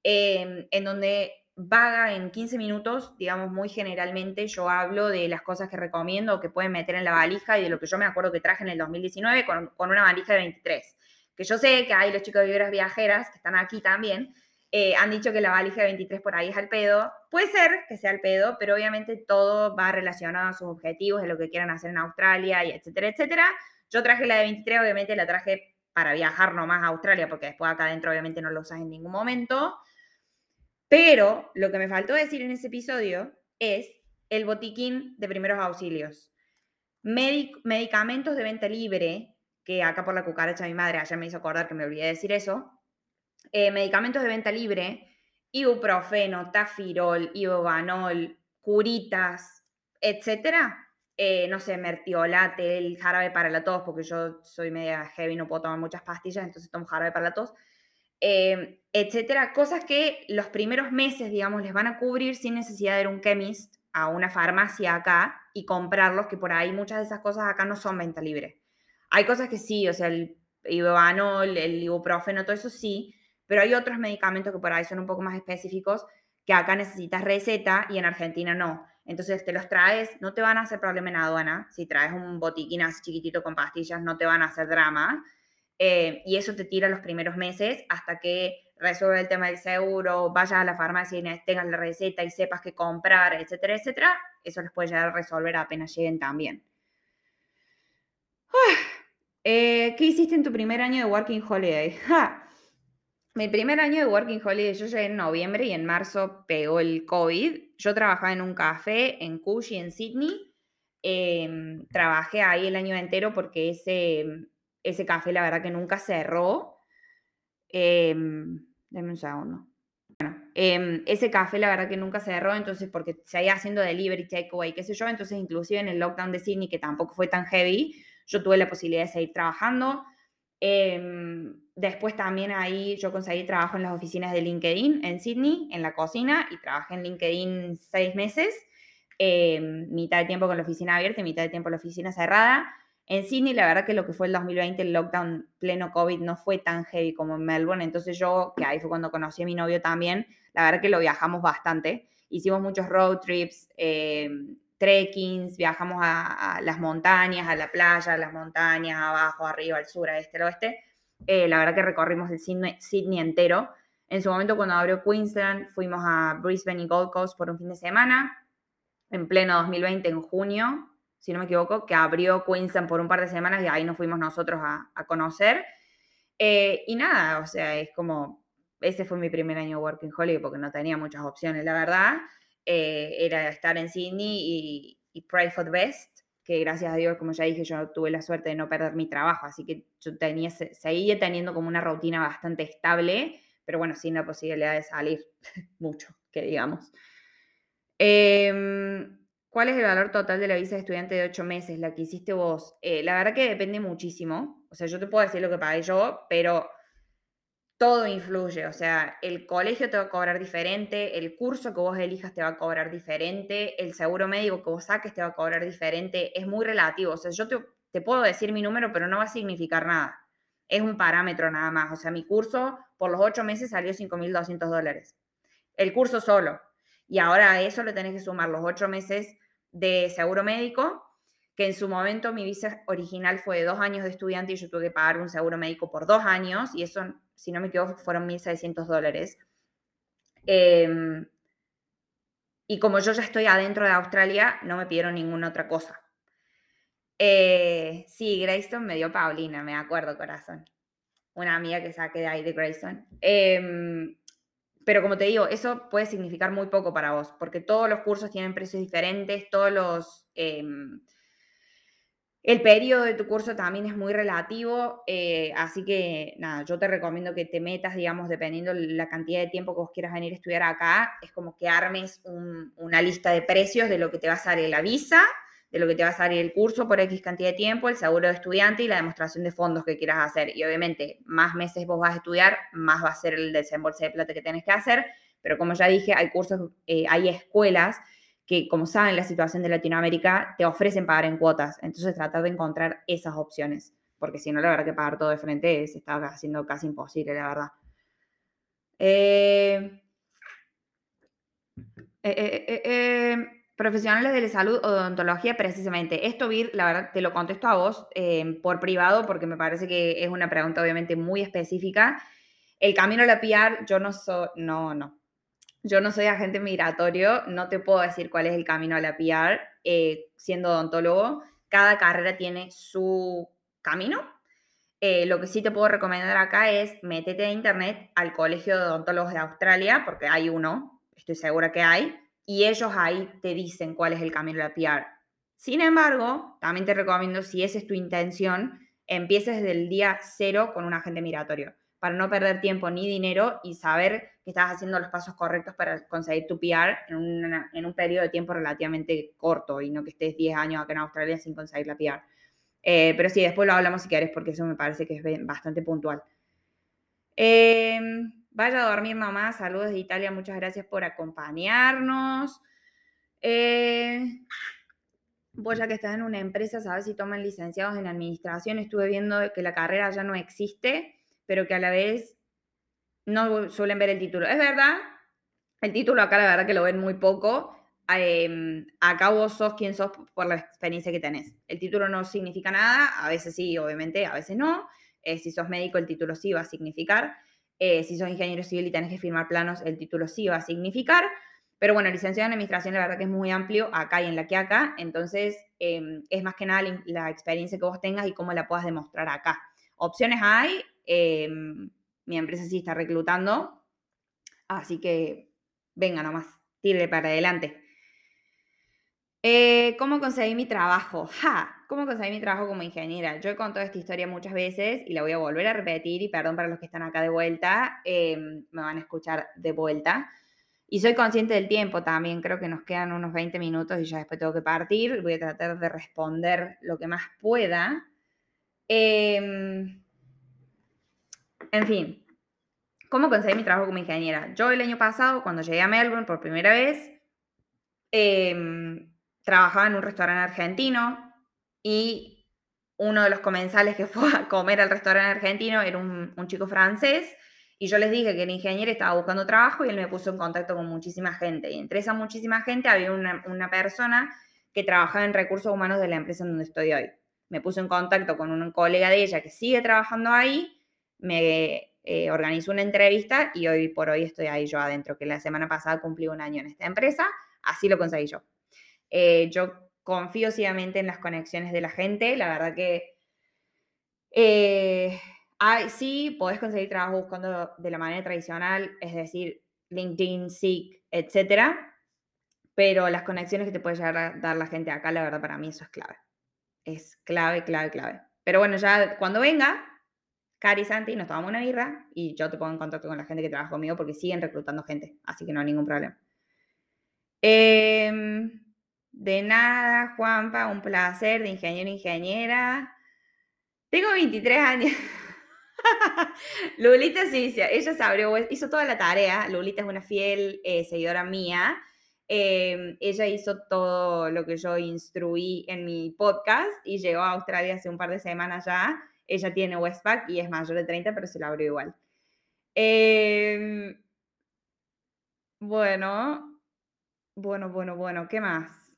em, en donde vaga en 15 minutos, digamos muy generalmente, yo hablo de las cosas que recomiendo o que pueden meter en la valija y de lo que yo me acuerdo que traje en el 2019 con, con una valija de 23. Que yo sé que hay los chicos de vibras viajeras que están aquí también, eh, han dicho que la valija de 23 por ahí es al pedo. Puede ser que sea al pedo, pero obviamente todo va relacionado a sus objetivos, de lo que quieran hacer en Australia, y etcétera, etcétera. Yo traje la de 23, obviamente la traje para viajar nomás a Australia, porque después acá adentro obviamente no lo usas en ningún momento. Pero lo que me faltó decir en ese episodio es el botiquín de primeros auxilios. medicamentos de venta libre, que acá por la cucaracha mi madre ayer me hizo acordar que me olvidé de decir eso, eh, medicamentos de venta libre, ibuprofeno, tafirol, ibobanol, curitas, etcétera. Eh, no sé, mertiolate, el jarabe para la tos, porque yo soy media heavy, no puedo tomar muchas pastillas, entonces tomo jarabe para la tos, eh, etcétera. Cosas que los primeros meses, digamos, les van a cubrir sin necesidad de ir a un chemist, a una farmacia acá y comprarlos, que por ahí muchas de esas cosas acá no son venta libre. Hay cosas que sí, o sea, el ibobanol, el ibuprofeno, todo eso sí, pero hay otros medicamentos que por ahí son un poco más específicos que acá necesitas receta y en Argentina no. Entonces te los traes, no te van a hacer problema en aduana. Si traes un botiquín así chiquitito con pastillas, no te van a hacer drama. Eh, y eso te tira los primeros meses hasta que resuelve el tema del seguro, vayas a la farmacia y tengas la receta y sepas qué comprar, etcétera, etcétera. Eso les puede llegar a resolver apenas lleguen también. Eh, ¿Qué hiciste en tu primer año de Working Holiday? Mi primer año de Working Holiday, yo llegué en noviembre y en marzo pegó el COVID. Yo trabajaba en un café en Cushy, en Sydney. Em, trabajé ahí el año entero porque ese, ese café, la verdad que nunca cerró. Eh, un segundo. Bueno, em, ese café, la verdad que nunca cerró, entonces, porque se iba haciendo delivery, takeaway, qué sé yo. Entonces, inclusive en el lockdown de Sydney, que tampoco fue tan heavy, yo tuve la posibilidad de seguir trabajando. Em, después también ahí yo conseguí trabajo en las oficinas de LinkedIn en Sydney, en la cocina, y trabajé en LinkedIn seis meses, em, mitad de tiempo con la oficina abierta y mitad de tiempo con la oficina cerrada. En Sydney, la verdad que lo que fue el 2020, el lockdown pleno COVID, no fue tan heavy como en Melbourne. Entonces yo, que ahí fue cuando conocí a mi novio también, la verdad que lo viajamos bastante. Hicimos muchos road trips, eh, trekkings, viajamos a, las montañas, a la playa, a las montañas, abajo, arriba, al sur, a este, al oeste. Eh, la verdad que recorrimos el Sydney, entero. En su momento, cuando abrió Queensland, fuimos a Brisbane y Gold Coast por un fin de semana, en pleno 2020, en junio, si no me equivoco, que abrió Queensland por un par de semanas y ahí nos fuimos nosotros a, conocer. Eh, y nada, o sea, es como, ese fue mi primer año Working Holiday porque no tenía muchas opciones, la verdad. Eh, era estar en Sydney y, pray for the best, que gracias a Dios, como ya dije, yo tuve la suerte de no perder mi trabajo, así que yo tenía, seguía teniendo como una rutina bastante estable, pero bueno, sin la posibilidad de salir mucho, que digamos. Em, ¿Cuál es el valor total de la visa de estudiante de ocho meses, la que hiciste vos? Eh, la verdad que depende muchísimo. O sea, yo te puedo decir lo que pagué yo, pero todo influye, o sea, el colegio te va a cobrar diferente, el curso que vos elijas te va a cobrar diferente, el seguro médico que vos saques te va a cobrar diferente, es muy relativo, o sea, yo te, puedo decir mi número, pero no va a significar nada, es un parámetro nada más, o sea, mi curso por los ocho meses salió 5.200 dólares, el curso solo, y ahora a eso le tenés que sumar los ocho meses de seguro médico, que en su momento mi visa original fue de dos años de estudiante y yo tuve que pagar un seguro médico por dos años, y eso si no me equivoco, fueron 1.600 dólares. Em, y como yo ya estoy adentro de Australia, no me pidieron ninguna otra cosa. Eh, sí, Grayson me dio Paulina, me acuerdo, corazón. Una amiga que saqué de ahí de Grayson. Em, pero como te digo, eso puede significar muy poco para vos, porque todos los cursos tienen precios diferentes, todos los... El periodo de tu curso también es muy relativo, eh, así que nada, yo te recomiendo que te metas, digamos, dependiendo la cantidad de tiempo que vos quieras venir a estudiar acá, es como que armes una lista de precios de lo que te va a salir la visa, de lo que te va a salir el curso por X cantidad de tiempo, el seguro de estudiante y la demostración de fondos que quieras hacer. Y obviamente, más meses vos vas a estudiar, más va a ser el desembolso de plata que tenés que hacer. Pero como ya dije, hay cursos, eh, hay escuelas que, como saben la situación de Latinoamérica, te ofrecen pagar en cuotas. Entonces, tratar de encontrar esas opciones, porque si no, la verdad que pagar todo de frente se está haciendo casi imposible, la verdad. Eh, eh, profesionales de la salud, odontología, precisamente. Esto, Vir, la verdad, te lo contesto a vos por privado, porque me parece que es una pregunta obviamente muy específica. El camino a la PR, yo no soy, no, no, yo no soy agente migratorio, no te puedo decir cuál es el camino a la PR eh, siendo odontólogo. Cada carrera tiene su camino. Eh, lo que sí te puedo recomendar acá es métete a internet al Colegio de Odontólogos de Australia, porque hay uno, estoy segura que hay, y ellos ahí te dicen cuál es el camino a la PR. Sin embargo, también te recomiendo, si esa es tu intención, empieces desde el día cero con un agente migratorio para no perder tiempo ni dinero y saber que estás haciendo los pasos correctos para conseguir tu PR en, un periodo de tiempo relativamente corto y no que estés 10 años acá en Australia sin conseguir la PR. Eh, pero sí, después lo hablamos si quieres porque eso me parece que es bastante puntual. Em, vaya a dormir mamá, saludos de Italia, muchas gracias por acompañarnos. Eh, vos ya que estás en una empresa, sabes si toman licenciados en administración, estuve viendo que la carrera ya no existe pero que a la vez no suelen ver el título. Es verdad, el título acá la verdad que lo ven muy poco. Eh, acá vos sos quien sos por la experiencia que tenés. El título no significa nada, a veces sí, obviamente, a veces no. Eh, si sos médico, el título sí va a significar. Eh, si sos ingeniero civil y tenés que firmar planos, el título sí va a significar. Pero bueno, licenciado en administración, la verdad que es muy amplio acá y en la que acá. Entonces, em, es más que nada la, la experiencia que vos tengas y cómo la puedas demostrar acá. Opciones hay, Em, mi empresa sí está reclutando, así que venga nomás, tire para adelante. Eh, ¿Cómo conseguí mi trabajo? ¡Ja! ¿Cómo conseguí mi trabajo como ingeniera? Yo he contado esta historia muchas veces y la voy a volver a repetir y perdón para los que están acá de vuelta, em, me van a escuchar de vuelta. Y soy consciente del tiempo también, creo que nos quedan unos 20 minutos y ya después tengo que partir. Voy a tratar de responder lo que más pueda. Eh, en fin, ¿cómo conseguí mi trabajo como ingeniera? Yo el año pasado, cuando llegué a Melbourne por primera vez, em, trabajaba en un restaurante argentino y uno de los comensales que fue a comer al restaurante argentino era un, chico francés y yo les dije que el ingeniero estaba buscando trabajo y él me puso en contacto con muchísima gente. Y entre esa muchísima gente había una, persona que trabajaba en recursos humanos de la empresa en donde estoy hoy. Me puso en contacto con un colega de ella que sigue trabajando ahí me eh, organizó una entrevista y hoy por hoy estoy ahí yo adentro, que la semana pasada cumplí un año en esta empresa, así lo conseguí yo. Eh, yo confío ciegamente en las conexiones de la gente, la verdad que eh, sí, podés conseguir trabajo buscando de la manera tradicional, es decir, LinkedIn, Seek, etcétera, pero las conexiones que te puede llegar a dar la gente acá, la verdad para mí eso es clave. Es clave, clave, clave. Pero bueno, ya cuando venga, Cari Santi, nos tomamos una birra y yo te pongo en contacto con la gente que trabaja conmigo porque siguen reclutando gente, así que no hay ningún problema. Em, de nada, Juanpa, un placer, de ingeniero ingeniera. Tengo 23 años. Lulita sí, ella abrió, hizo toda la tarea. Lulita es una fiel eh, seguidora mía. Em, ella hizo todo lo que yo instruí en mi podcast y llegó a Australia hace un par de semanas ya ella tiene Westpac y es mayor de 30, pero se la abrió igual. Em, bueno, bueno, bueno, bueno, ¿qué más?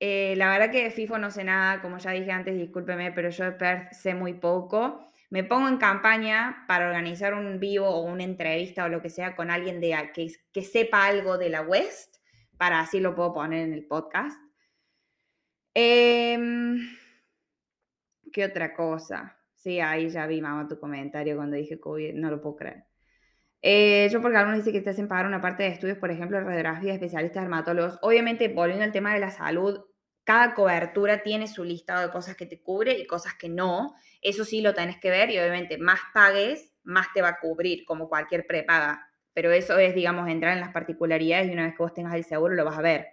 Eh, la verdad que de FIFO no sé nada, como ya dije antes, discúlpeme, pero yo de Perth sé muy poco. Me pongo en campaña para organizar un vivo o una entrevista o lo que sea con alguien de, que, que sepa algo de la West, para así lo puedo poner en el podcast. Em, ¿Qué otra cosa? Sí, ahí ya vi, mamá, tu comentario cuando dije COVID, no lo puedo creer. Eh, yo porque algunos dicen que te hacen pagar una parte de estudios, por ejemplo, radiografía, especialistas, dermatólogos. Obviamente, volviendo al tema de la salud, cada cobertura tiene su listado de cosas que te cubre y cosas que no. Eso sí lo tenés que ver y obviamente más pagues, más te va a cubrir, como cualquier prepaga. Pero eso es, digamos, entrar en las particularidades y una vez que vos tengas el seguro lo vas a ver.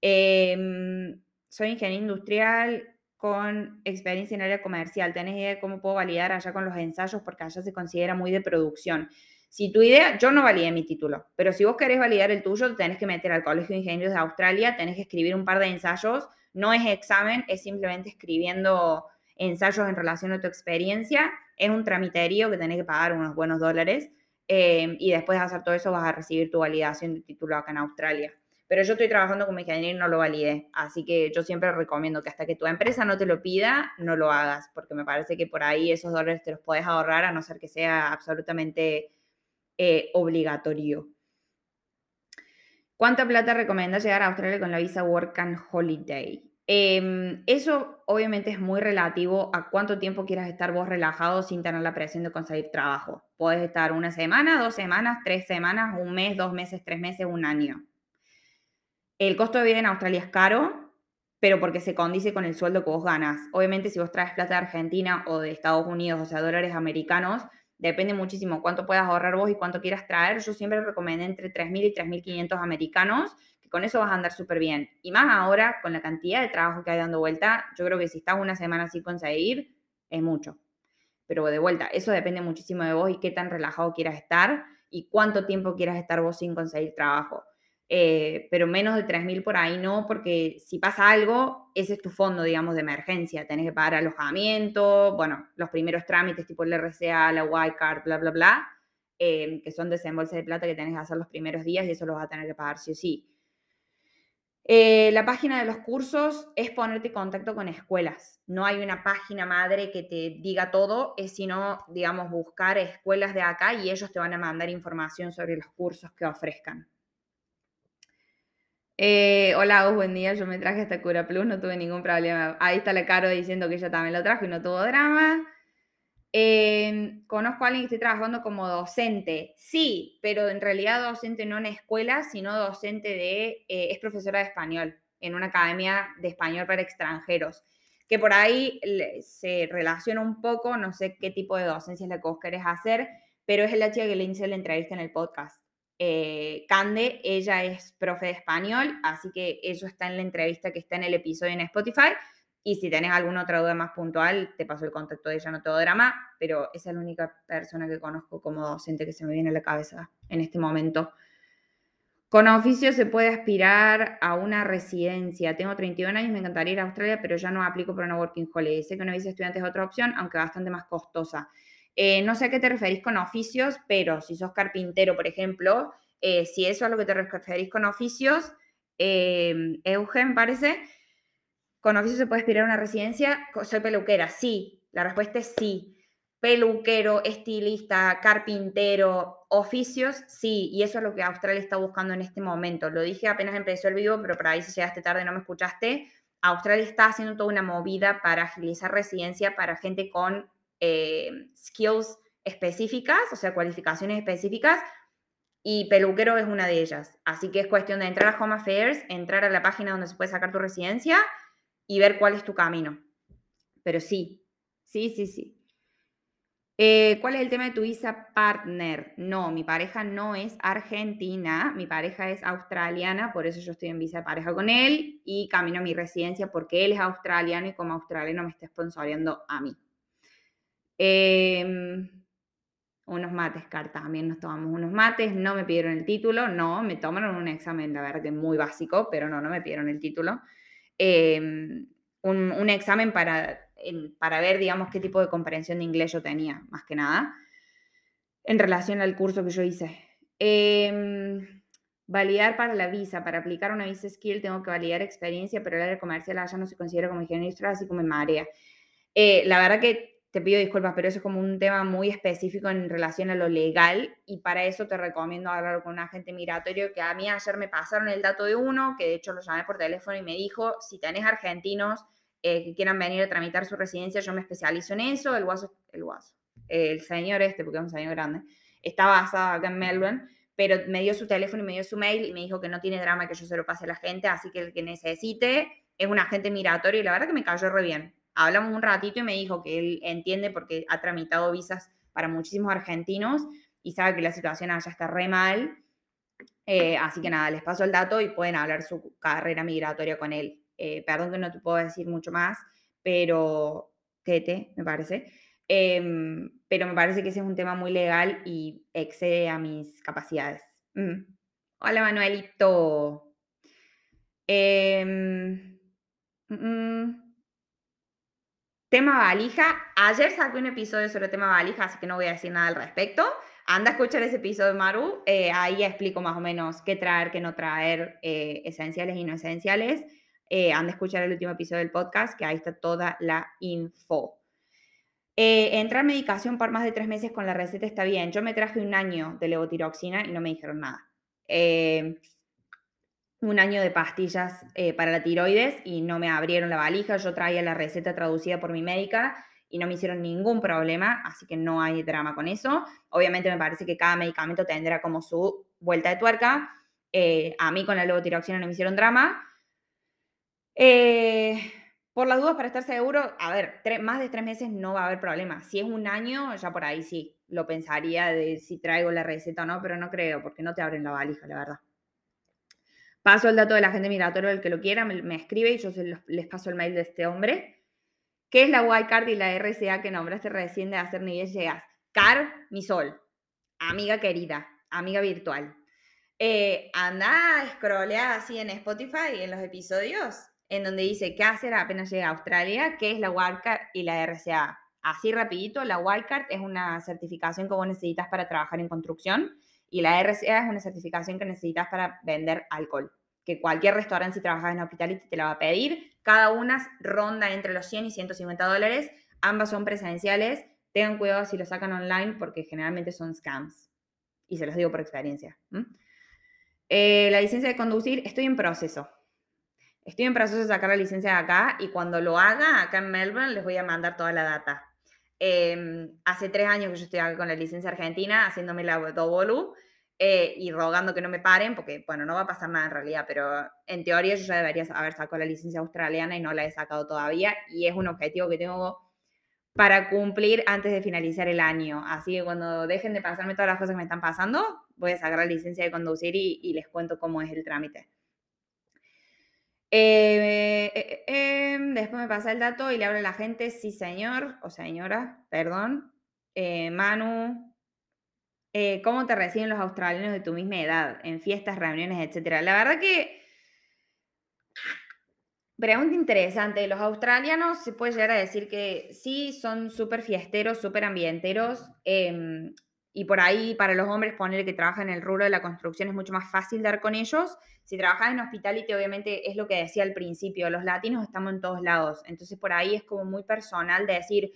Em, soy ingeniero industrial con experiencia en área comercial. ¿Tenés idea de cómo puedo validar allá con los ensayos? Porque allá se considera muy de producción. Si tu idea, yo no validé mi título, pero si vos querés validar el tuyo, tenés que meter al Colegio de Ingenieros de Australia, tenés que escribir un par de ensayos. No es examen, es simplemente escribiendo ensayos en relación a tu experiencia. Es un tramiterio que tenés que pagar unos buenos dólares. Eh, y después de hacer todo eso vas a recibir tu validación de título acá en Australia. Pero yo estoy trabajando como ingeniero y no lo validé. Así que yo siempre recomiendo que hasta que tu empresa no te lo pida, no lo hagas, porque me parece que por ahí esos dólares te los puedes ahorrar a no ser que sea absolutamente eh, obligatorio. ¿Cuánta plata recomienda llegar a Australia con la visa Work and Holiday? Em, eso obviamente es muy relativo a cuánto tiempo quieras estar vos relajado sin tener la presión de conseguir trabajo. Puedes estar una semana, dos semanas, tres semanas, un mes, dos meses, tres meses, un año. El costo de vida en Australia es caro, pero porque se condice con el sueldo que vos ganas. Obviamente, si vos traes plata de Argentina o de Estados Unidos, o sea, dólares americanos, depende muchísimo cuánto puedas ahorrar vos y cuánto quieras traer. Yo siempre recomiendo entre 3.000 y 3.500 americanos, que con eso vas a andar súper bien. Y más ahora, con la cantidad de trabajo que hay dando vuelta, yo creo que si estás una semana sin conseguir, es mucho. Pero de vuelta, eso depende muchísimo de vos y qué tan relajado quieras estar y cuánto tiempo quieras estar vos sin conseguir trabajo. Eh, pero menos de 3.000 por ahí no, porque si pasa algo, ese es tu fondo, digamos, de emergencia. Tenés que pagar alojamiento, bueno, los primeros trámites tipo el RCA, la Y-Card, bla, bla, bla, eh, que son desembolsos de plata que tenés que hacer los primeros días y eso lo vas a tener que pagar sí o sí. Eh, la página de los cursos es ponerte en contacto con escuelas. No hay una página madre que te diga todo, es sino, digamos, buscar escuelas de acá y ellos te van a mandar información sobre los cursos que ofrezcan. Eh, hola, buen día. Yo me traje esta Cura Plus, no tuve ningún problema. Ahí está la Caro diciendo que ella también lo trajo y no tuvo drama. Em, conozco a alguien que esté trabajando como docente. Sí, pero en realidad docente no en escuela, sino docente de, eh, es profesora de español en una academia de español para extranjeros. Que por ahí se relaciona un poco, no sé qué tipo de docencia es la que vos querés hacer, pero es la chica que le hice la entrevista en el podcast. Eh, Cande, ella es profe de español, así que eso está en la entrevista que está en el episodio en Spotify. Y si tenés alguna otra duda más puntual, te paso el contacto de ella, no todo drama, pero es la única persona que conozco como docente que se me viene a la cabeza en este momento. Con oficio se puede aspirar a una residencia. Tengo 31 años, me encantaría ir a Australia, pero ya no aplico para una working holiday. Sé que una visa estudiante es otra opción, aunque bastante más costosa. Eh, no sé a qué te referís con oficios, pero si sos carpintero, por ejemplo, eh, si eso es a lo que te referís con oficios, eh, Eugen parece, con oficios se puede aspirar a una residencia. Soy peluquera, sí. La respuesta es sí. Peluquero, estilista, carpintero, oficios, sí. Y eso es lo que Australia está buscando en este momento. Lo dije apenas empezó el vivo, pero por ahí si llegaste tarde no me escuchaste. Australia está haciendo toda una movida para agilizar residencia para gente con eh, skills específicas, o sea, cualificaciones específicas, y peluquero es una de ellas. Así que es cuestión de entrar a Home Affairs, entrar a la página donde se puede sacar tu residencia y ver cuál es tu camino. Pero sí, sí, sí, sí. Eh, ¿Cuál es el tema de tu visa partner? No, mi pareja no es argentina, mi pareja es australiana, por eso yo estoy en visa de pareja con él y camino a mi residencia porque él es australiano y como australiano me está sponsoreando a mí. Em, unos mates, carta, también nos tomamos unos mates, no me pidieron el título, no, me tomaron un examen, la verdad que muy básico, pero no, no me pidieron el título. Em, un, examen para, para ver, digamos, qué tipo de comprensión de inglés yo tenía, más que nada, en relación al curso que yo hice. Em, validar para la visa, para aplicar una visa skill tengo que validar experiencia, pero el área comercial allá no se considera como ingeniero así como en marea. Eh, la verdad que te pido disculpas, pero eso es como un tema muy específico en relación a lo legal y para eso te recomiendo hablar con un agente migratorio que a mí ayer me pasaron el dato de uno, que de hecho lo llamé por teléfono y me dijo, si tenés argentinos eh, que quieran venir a tramitar su residencia, yo me especializo en eso, el guaso, el guaso, el señor este, porque es un señor grande, está basado acá en Melbourne, pero me dio su teléfono y me dio su mail y me dijo que no tiene drama que yo se lo pase a la gente, así que el que necesite es un agente migratorio y la verdad que me cayó re bien. Hablamos un ratito y me dijo que él entiende porque ha tramitado visas para muchísimos argentinos y sabe que la situación allá está re mal. Eh, así que nada, les paso el dato y pueden hablar su carrera migratoria con él. Eh, perdón que no te puedo decir mucho más, pero Tete, me parece. Em, pero me parece que ese es un tema muy legal y excede a mis capacidades. Mm. Hola Manuelito. Em, mm, tema valija. Ayer saqué un episodio sobre tema valija, así que no voy a decir nada al respecto. Anda a escuchar ese episodio de Maru. Eh, ahí explico más o menos qué traer, qué no traer, eh, esenciales y no esenciales. Eh, anda a escuchar el último episodio del podcast, que ahí está toda la info. entrar medicación por más de tres meses con la receta está bien. Yo me traje un año de levotiroxina y no me dijeron nada. Un año de pastillas para la tiroides y no me abrieron la valija. Yo traía la receta traducida por mi médica y no me hicieron ningún problema, así que no hay drama con eso. Obviamente me parece que cada medicamento tendrá como su vuelta de tuerca. Eh, a mí con la levotiroxina no me hicieron drama. Eh, por las dudas, para estar seguro, a ver, más de tres meses no va a haber problema. Si es un año, ya por ahí sí, lo pensaría de si traigo la receta o no, pero no creo, porque no te abren la valija, la verdad. Paso el dato de la gente migratoria, el que lo quiera, me, escribe y yo les paso el mail de este hombre. ¿Qué es la Wildcard y la RCA que nombraste recién de hacer niveles llegas? Car, mi sol, amiga querida, amiga virtual. Eh, anda a así en Spotify en los episodios en donde dice qué hacer apenas llega a Australia, qué es la Wildcard y la RCA. Así rapidito, la Wildcard es una certificación que vos necesitas para trabajar en construcción y la RCA es una certificación que necesitas para vender alcohol que cualquier restaurante si trabajas en hospitality te la va a pedir. Cada una ronda entre los 100 y 150 dólares. Ambas son presenciales. Tengan cuidado si lo sacan online porque generalmente son scams. Y se los digo por experiencia. Eh, la licencia de conducir, estoy en proceso. Estoy en proceso de sacar la licencia de acá y cuando lo haga acá en Melbourne les voy a mandar toda la data. Em, hace tres años que yo estoy con la licencia argentina haciéndome la doble eh, y rogando que no me paren, porque, bueno, no va a pasar nada en realidad, pero en teoría yo ya debería haber sacado la licencia australiana y no la he sacado todavía, y es un objetivo que tengo para cumplir antes de finalizar el año. Así que cuando dejen de pasarme todas las cosas que me están pasando, voy a sacar la licencia de conducir y, les cuento cómo es el trámite. Eh, eh, em, después me pasa el dato y le hablo a la gente, sí señor, o señora, perdón. Manu, eh, cómo te reciben los australianos de tu misma edad, en fiestas, reuniones, etcétera. La verdad que, pregunta interesante, los australianos se puede llegar a decir que sí, son súper fiesteros, súper ambienteros, em, y por ahí para los hombres poner que trabajan en el rubro de la construcción es mucho más fácil dar con ellos. Si trabajas en hospitality, obviamente es lo que decía al principio, los latinos estamos en todos lados, entonces por ahí es como muy personal de decir,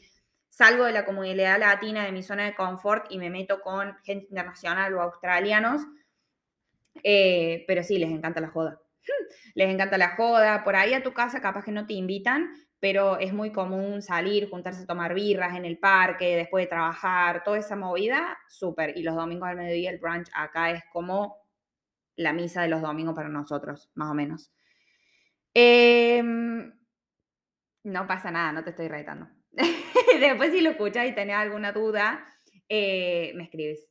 salgo de la comunidad latina, de mi zona de confort y me meto con gente internacional o australianos. Eh, pero sí, les encanta la joda. Les encanta la joda. Por ahí a tu casa capaz que no te invitan, pero es muy común salir, juntarse a tomar birras en el parque, después de trabajar, toda esa movida, súper. Y los domingos al mediodía el brunch acá es como la misa de los domingos para nosotros, más o menos. Em, no pasa nada, no te estoy retando. Después si lo escuchas y tenés alguna duda, eh, me escribes.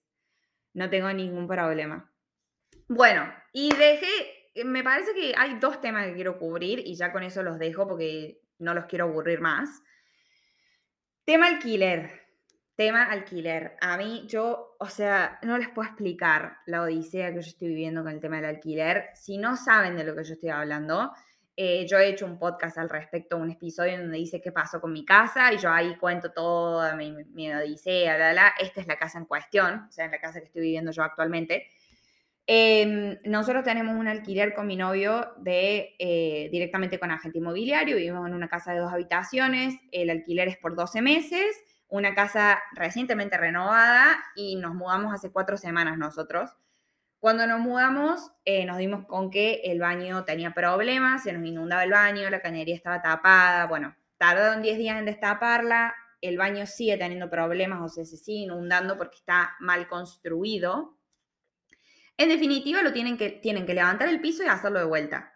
No tengo ningún problema. Bueno, y dejé, eh, me parece que hay dos temas que quiero cubrir y ya con eso los dejo porque no los quiero aburrir más. Tema alquiler. Tema alquiler. A mí, yo, o sea, no les puedo explicar la odisea que yo estoy viviendo con el tema del alquiler. Si no saben de lo que yo estoy hablando, eh, yo he hecho un podcast al respecto, un episodio en donde dice qué pasó con mi casa y yo ahí cuento toda mi, mi odisea, la, la. Esta es la casa en cuestión, o sea, es la casa que estoy viviendo yo actualmente. Em, nosotros tenemos un alquiler con mi novio de, eh, directamente con agente inmobiliario, vivimos en una casa de dos habitaciones, el alquiler es por 12 meses, una casa recientemente renovada y nos mudamos hace cuatro semanas nosotros. Cuando nos mudamos, eh, nos dimos con que el baño tenía problemas, se nos inundaba el baño, la cañería estaba tapada, bueno, tardaron 10 días en destaparla, el baño sigue teniendo problemas, o sea, se sigue inundando porque está mal construido. En definitiva, lo tienen que, tienen que levantar el piso y hacerlo de vuelta.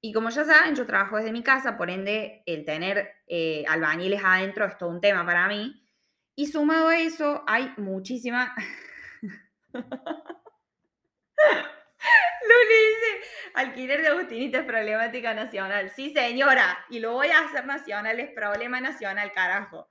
Y como ya saben, yo trabajo desde mi casa, por ende, el tener eh, albañiles adentro es todo un tema para mí. Y sumado a eso, hay muchísima... Dice, alquiler de Agustinita es problemática nacional. Sí, señora, y lo voy a hacer nacional, es problema nacional, carajo.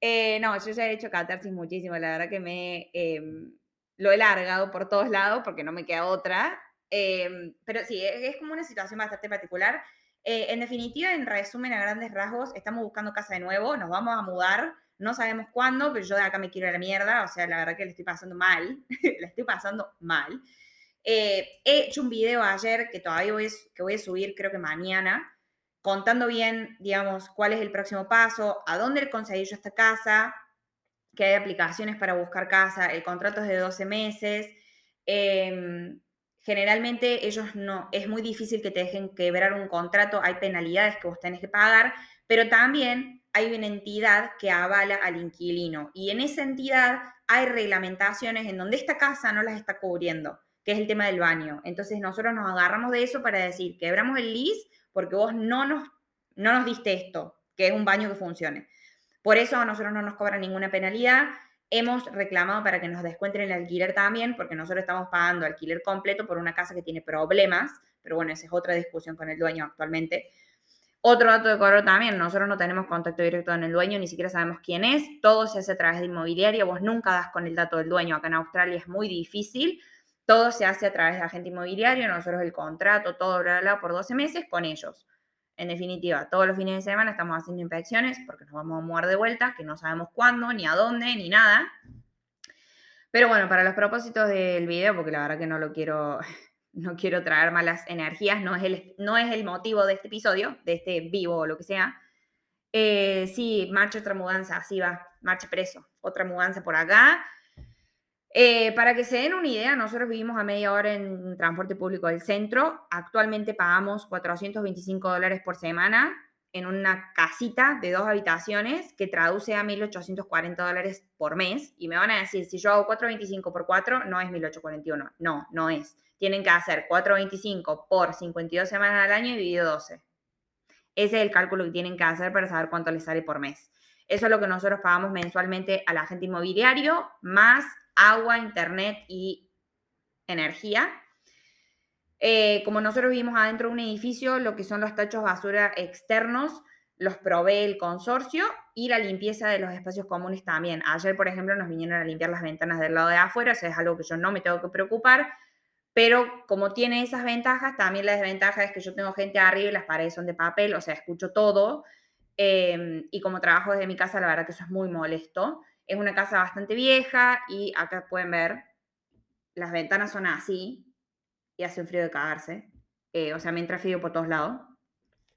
Eh, no, yo ya he hecho catarsis muchísimo, la verdad que me em, lo he largado por todos lados porque no me queda otra. Em, pero sí, es, como una situación bastante particular. Eh, en definitiva, en resumen, a grandes rasgos, estamos buscando casa de nuevo, nos vamos a mudar, no sabemos cuándo, pero yo de acá me quiero a la mierda, o sea, la verdad que le estoy pasando mal, le estoy pasando mal. Eh, he hecho un video ayer que todavía voy, que voy a subir, creo que mañana, contando bien, digamos, cuál es el próximo paso, a dónde conseguí yo esta casa, que hay aplicaciones para buscar casa, el contrato es de 12 meses. Em, generalmente ellos no, es muy difícil que te dejen quebrar un contrato, hay penalidades que vos tenés que pagar, pero también hay una entidad que avala al inquilino y en esa entidad hay reglamentaciones en donde esta casa no las está cubriendo que es el tema del baño. Entonces nosotros nos agarramos de eso para decir, quebramos el lease porque vos no nos, no nos diste esto, que es un baño que funcione. Por eso a nosotros no nos cobran ninguna penalidad. Hemos reclamado para que nos descuenten el alquiler también, porque nosotros estamos pagando alquiler completo por una casa que tiene problemas, pero bueno, esa es otra discusión con el dueño actualmente. Otro dato de cobro también, nosotros no tenemos contacto directo con el dueño, ni siquiera sabemos quién es, todo se hace a través de inmobiliaria, vos nunca das con el dato del dueño, acá en Australia es muy difícil, todo se hace a través de agente inmobiliario, nosotros el contrato, todo, bla, bla, por 12 meses con ellos. En definitiva, todos los fines de semana estamos haciendo inspecciones porque nos vamos a mudar de vuelta, que no sabemos cuándo, ni a dónde, ni nada. Pero bueno, para los propósitos del video, porque la verdad que no lo quiero, no quiero traer malas energías, no es el, no es el motivo de este episodio, de este vivo o lo que sea. Eh, sí, marcha otra mudanza, así va, marcha preso, otra mudanza por acá. Eh, para que se den una idea, nosotros vivimos a media hora en transporte público del centro. Actualmente pagamos 425 dólares por semana en una casita de dos habitaciones que traduce a 1.840 dólares por mes. Y me van a decir, si yo hago 425 por 4, no es 1.841. No, no es. Tienen que hacer 425 por 52 semanas al año y dividido 12. Ese es el cálculo que tienen que hacer para saber cuánto les sale por mes. Eso es lo que nosotros pagamos mensualmente al agente inmobiliario, más agua, internet y energía. Eh, como nosotros vivimos adentro de un edificio, lo que son los tachos basura externos los provee el consorcio y la limpieza de los espacios comunes también. Ayer, por ejemplo, nos vinieron a limpiar las ventanas del lado de afuera, eso es algo que yo no me tengo que preocupar, pero como tiene esas ventajas, también la desventaja es que yo tengo gente arriba y las paredes son de papel, o sea, escucho todo. Eh, y como trabajo desde mi casa, la verdad que eso es muy molesto. Es una casa bastante vieja y acá pueden ver, las ventanas son así y hace un frío de cagarse. Eh, o sea, me entra frío por todos lados.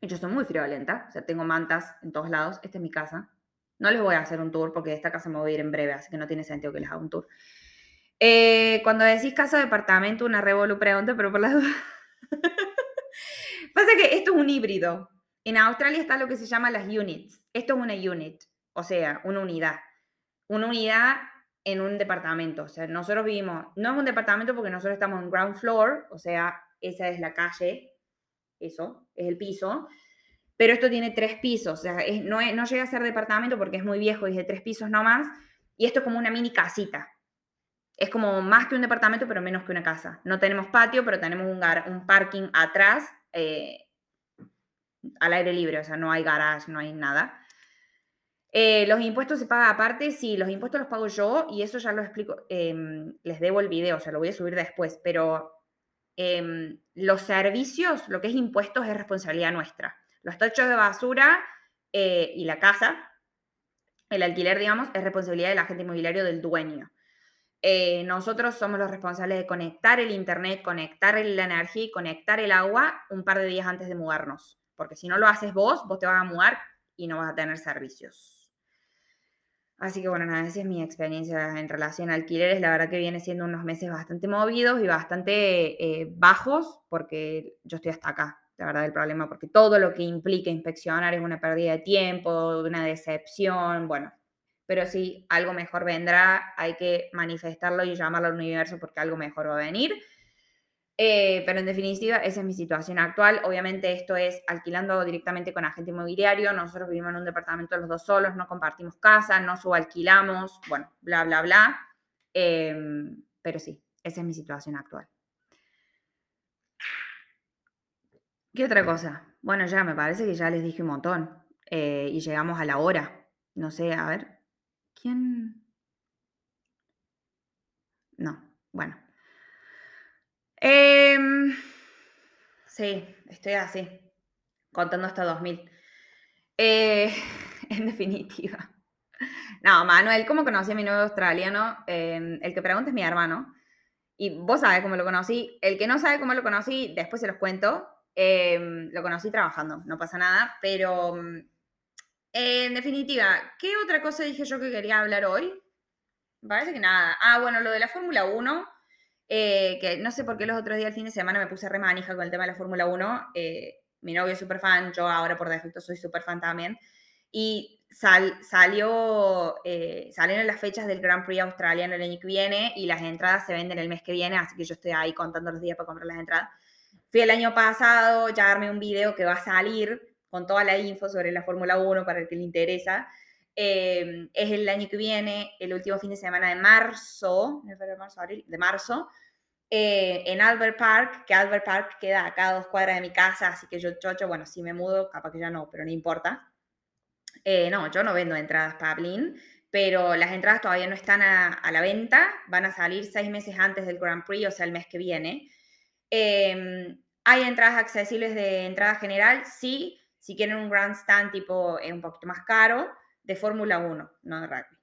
Yo soy muy friolenta, o sea, tengo mantas en todos lados. Esta es mi casa. No les voy a hacer un tour porque de esta casa me voy a ir en breve, así que no tiene sentido que les haga un tour. Eh, cuando decís casa departamento, una revolu pregunta, pero por la duda. Pasa que esto es un híbrido. En Australia está lo que se llama las units. Esto es una unit, o sea, una unidad una unidad en un departamento. O sea, nosotros vivimos, no es un departamento porque nosotros estamos en ground floor, o sea, esa es la calle, eso, es el piso. Pero esto tiene tres pisos, o sea, no, no llega a ser departamento porque es muy viejo y es de tres pisos nomás. Y esto es como una mini casita. Es como más que un departamento, pero menos que una casa. No tenemos patio, pero tenemos un, un parking atrás, eh, al aire libre, o sea, no hay garage, no hay nada. Eh, los impuestos se pagan aparte, sí, los impuestos los pago yo y eso ya lo explico, em, les debo el video, o sea, lo voy a subir después, pero em, los servicios, lo que es impuestos es responsabilidad nuestra. Los tachos de basura eh, y la casa, el alquiler, digamos, es responsabilidad del agente inmobiliario del dueño. Eh, nosotros somos los responsables de conectar el internet, conectar la energía y conectar el agua un par de días antes de mudarnos. Porque si no lo haces vos, vos te vas a mudar y no vas a tener servicios. Así que bueno, nada, esa es mi experiencia en relación a alquileres. La verdad que viene siendo unos meses bastante movidos y bastante eh, bajos porque yo estoy hasta acá, la verdad, el problema, porque todo lo que implica inspeccionar es una pérdida de tiempo, una decepción, bueno. Pero sí, algo mejor vendrá, hay que manifestarlo y llamarlo al universo porque algo mejor va a venir. Eh, pero en definitiva, esa es mi situación actual. Obviamente esto es alquilando directamente con agente inmobiliario. Nosotros vivimos en un departamento los dos solos, no compartimos casa, no subalquilamos, bueno, bla, bla, bla. Em, pero sí, esa es mi situación actual. ¿Qué otra cosa? Bueno, ya me parece que ya les dije un montón. Eh, y llegamos a la hora. No sé, a ver. ¿Quién? No, bueno. Em, sí, estoy así, contando hasta 2000. Eh, en definitiva. No, Manuel, ¿cómo conocí a mi nuevo australiano? Em, el que pregunta es mi hermano. Y vos sabés cómo lo conocí. El que no sabe cómo lo conocí, después se los cuento. Em, lo conocí trabajando, no pasa nada. Pero, en definitiva, ¿qué otra cosa dije yo que quería hablar hoy? Parece que nada. Ah, bueno, lo de la Fórmula 1 eh, que no sé por qué los otros días, el fin de semana, me puse re manija con el tema de la Fórmula 1. Eh, mi novio es súper fan, yo ahora por defecto soy súper fan también. Y salió, eh, salieron las fechas del Grand Prix australiano el año que viene y las entradas se venden el mes que viene, así que yo estoy ahí contando los días para comprar las entradas. Fui el año pasado, ya darme un video que va a salir con toda la info sobre la Fórmula 1 para el que le interesa. Em, es el año que viene, el último fin de semana de marzo, de marzo, eh, en Albert Park, que Albert Park queda acá a dos cuadras de mi casa, así que yo chocho, bueno, si me mudo, capaz que ya no, pero no importa. Eh, no, yo no vendo entradas para Blin, pero las entradas todavía no están a, la venta, van a salir seis meses antes del Grand Prix, o sea, el mes que viene. Em, ¿Hay entradas accesibles de entrada general? Sí, si quieren un grandstand tipo es un poquito más caro de Fórmula 1, no de rugby.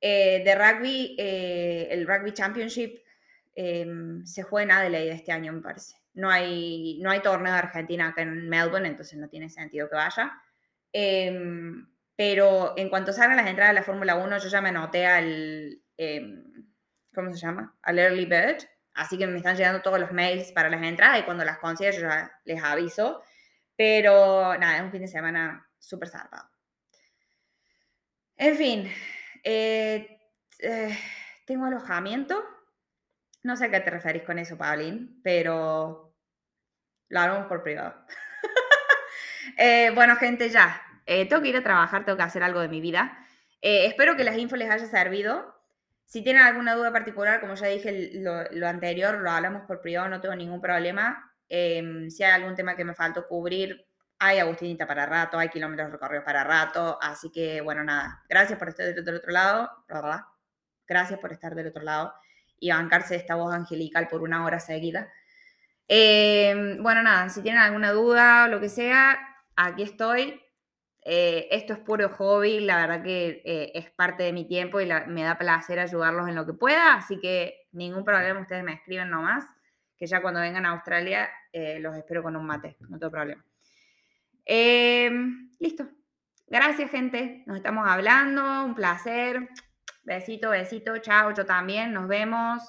Eh, de rugby, eh, el Rugby Championship em, se juega en Adelaide este año, me parece. No hay, no hay torneo de Argentina acá en Melbourne, entonces no tiene sentido que vaya. Em, pero en cuanto salgan las entradas de la Fórmula 1, yo ya me anoté al, em, ¿cómo se llama? Al Early Bird. Así que me están llegando todos los mails para las entradas y cuando las consiga yo ya les aviso. Pero nada, es un fin de semana súper zarpado. En fin, eh, eh, tengo alojamiento. No sé a qué te referís con eso, Paulín, pero lo hablamos por privado. Eh, bueno, gente, ya. tengo que ir a trabajar, tengo que hacer algo de mi vida. espero que las infos les haya servido. Si tienen alguna duda particular, como ya dije lo, lo anterior, lo hablamos por privado, no tengo ningún problema. Em, si hay algún tema que me faltó cubrir, hay Agustinita para rato, hay kilómetros recorridos para rato, así que bueno, nada, gracias por estar del otro lado, ¿verdad? Gracias por estar del otro lado y bancarse esta voz angelical por una hora seguida. Eh, bueno, nada, si tienen alguna duda o lo que sea, aquí estoy. Eh, esto es puro hobby, la verdad que eh, es parte de mi tiempo y me da placer ayudarlos en lo que pueda, así que ningún problema, ustedes me escriben nomás, que ya cuando vengan a Australia los espero con un mate, no tengo problema. Em, listo. Gracias, gente. Nos estamos hablando. Un placer. Besito, besito. Chao, yo también. Nos vemos.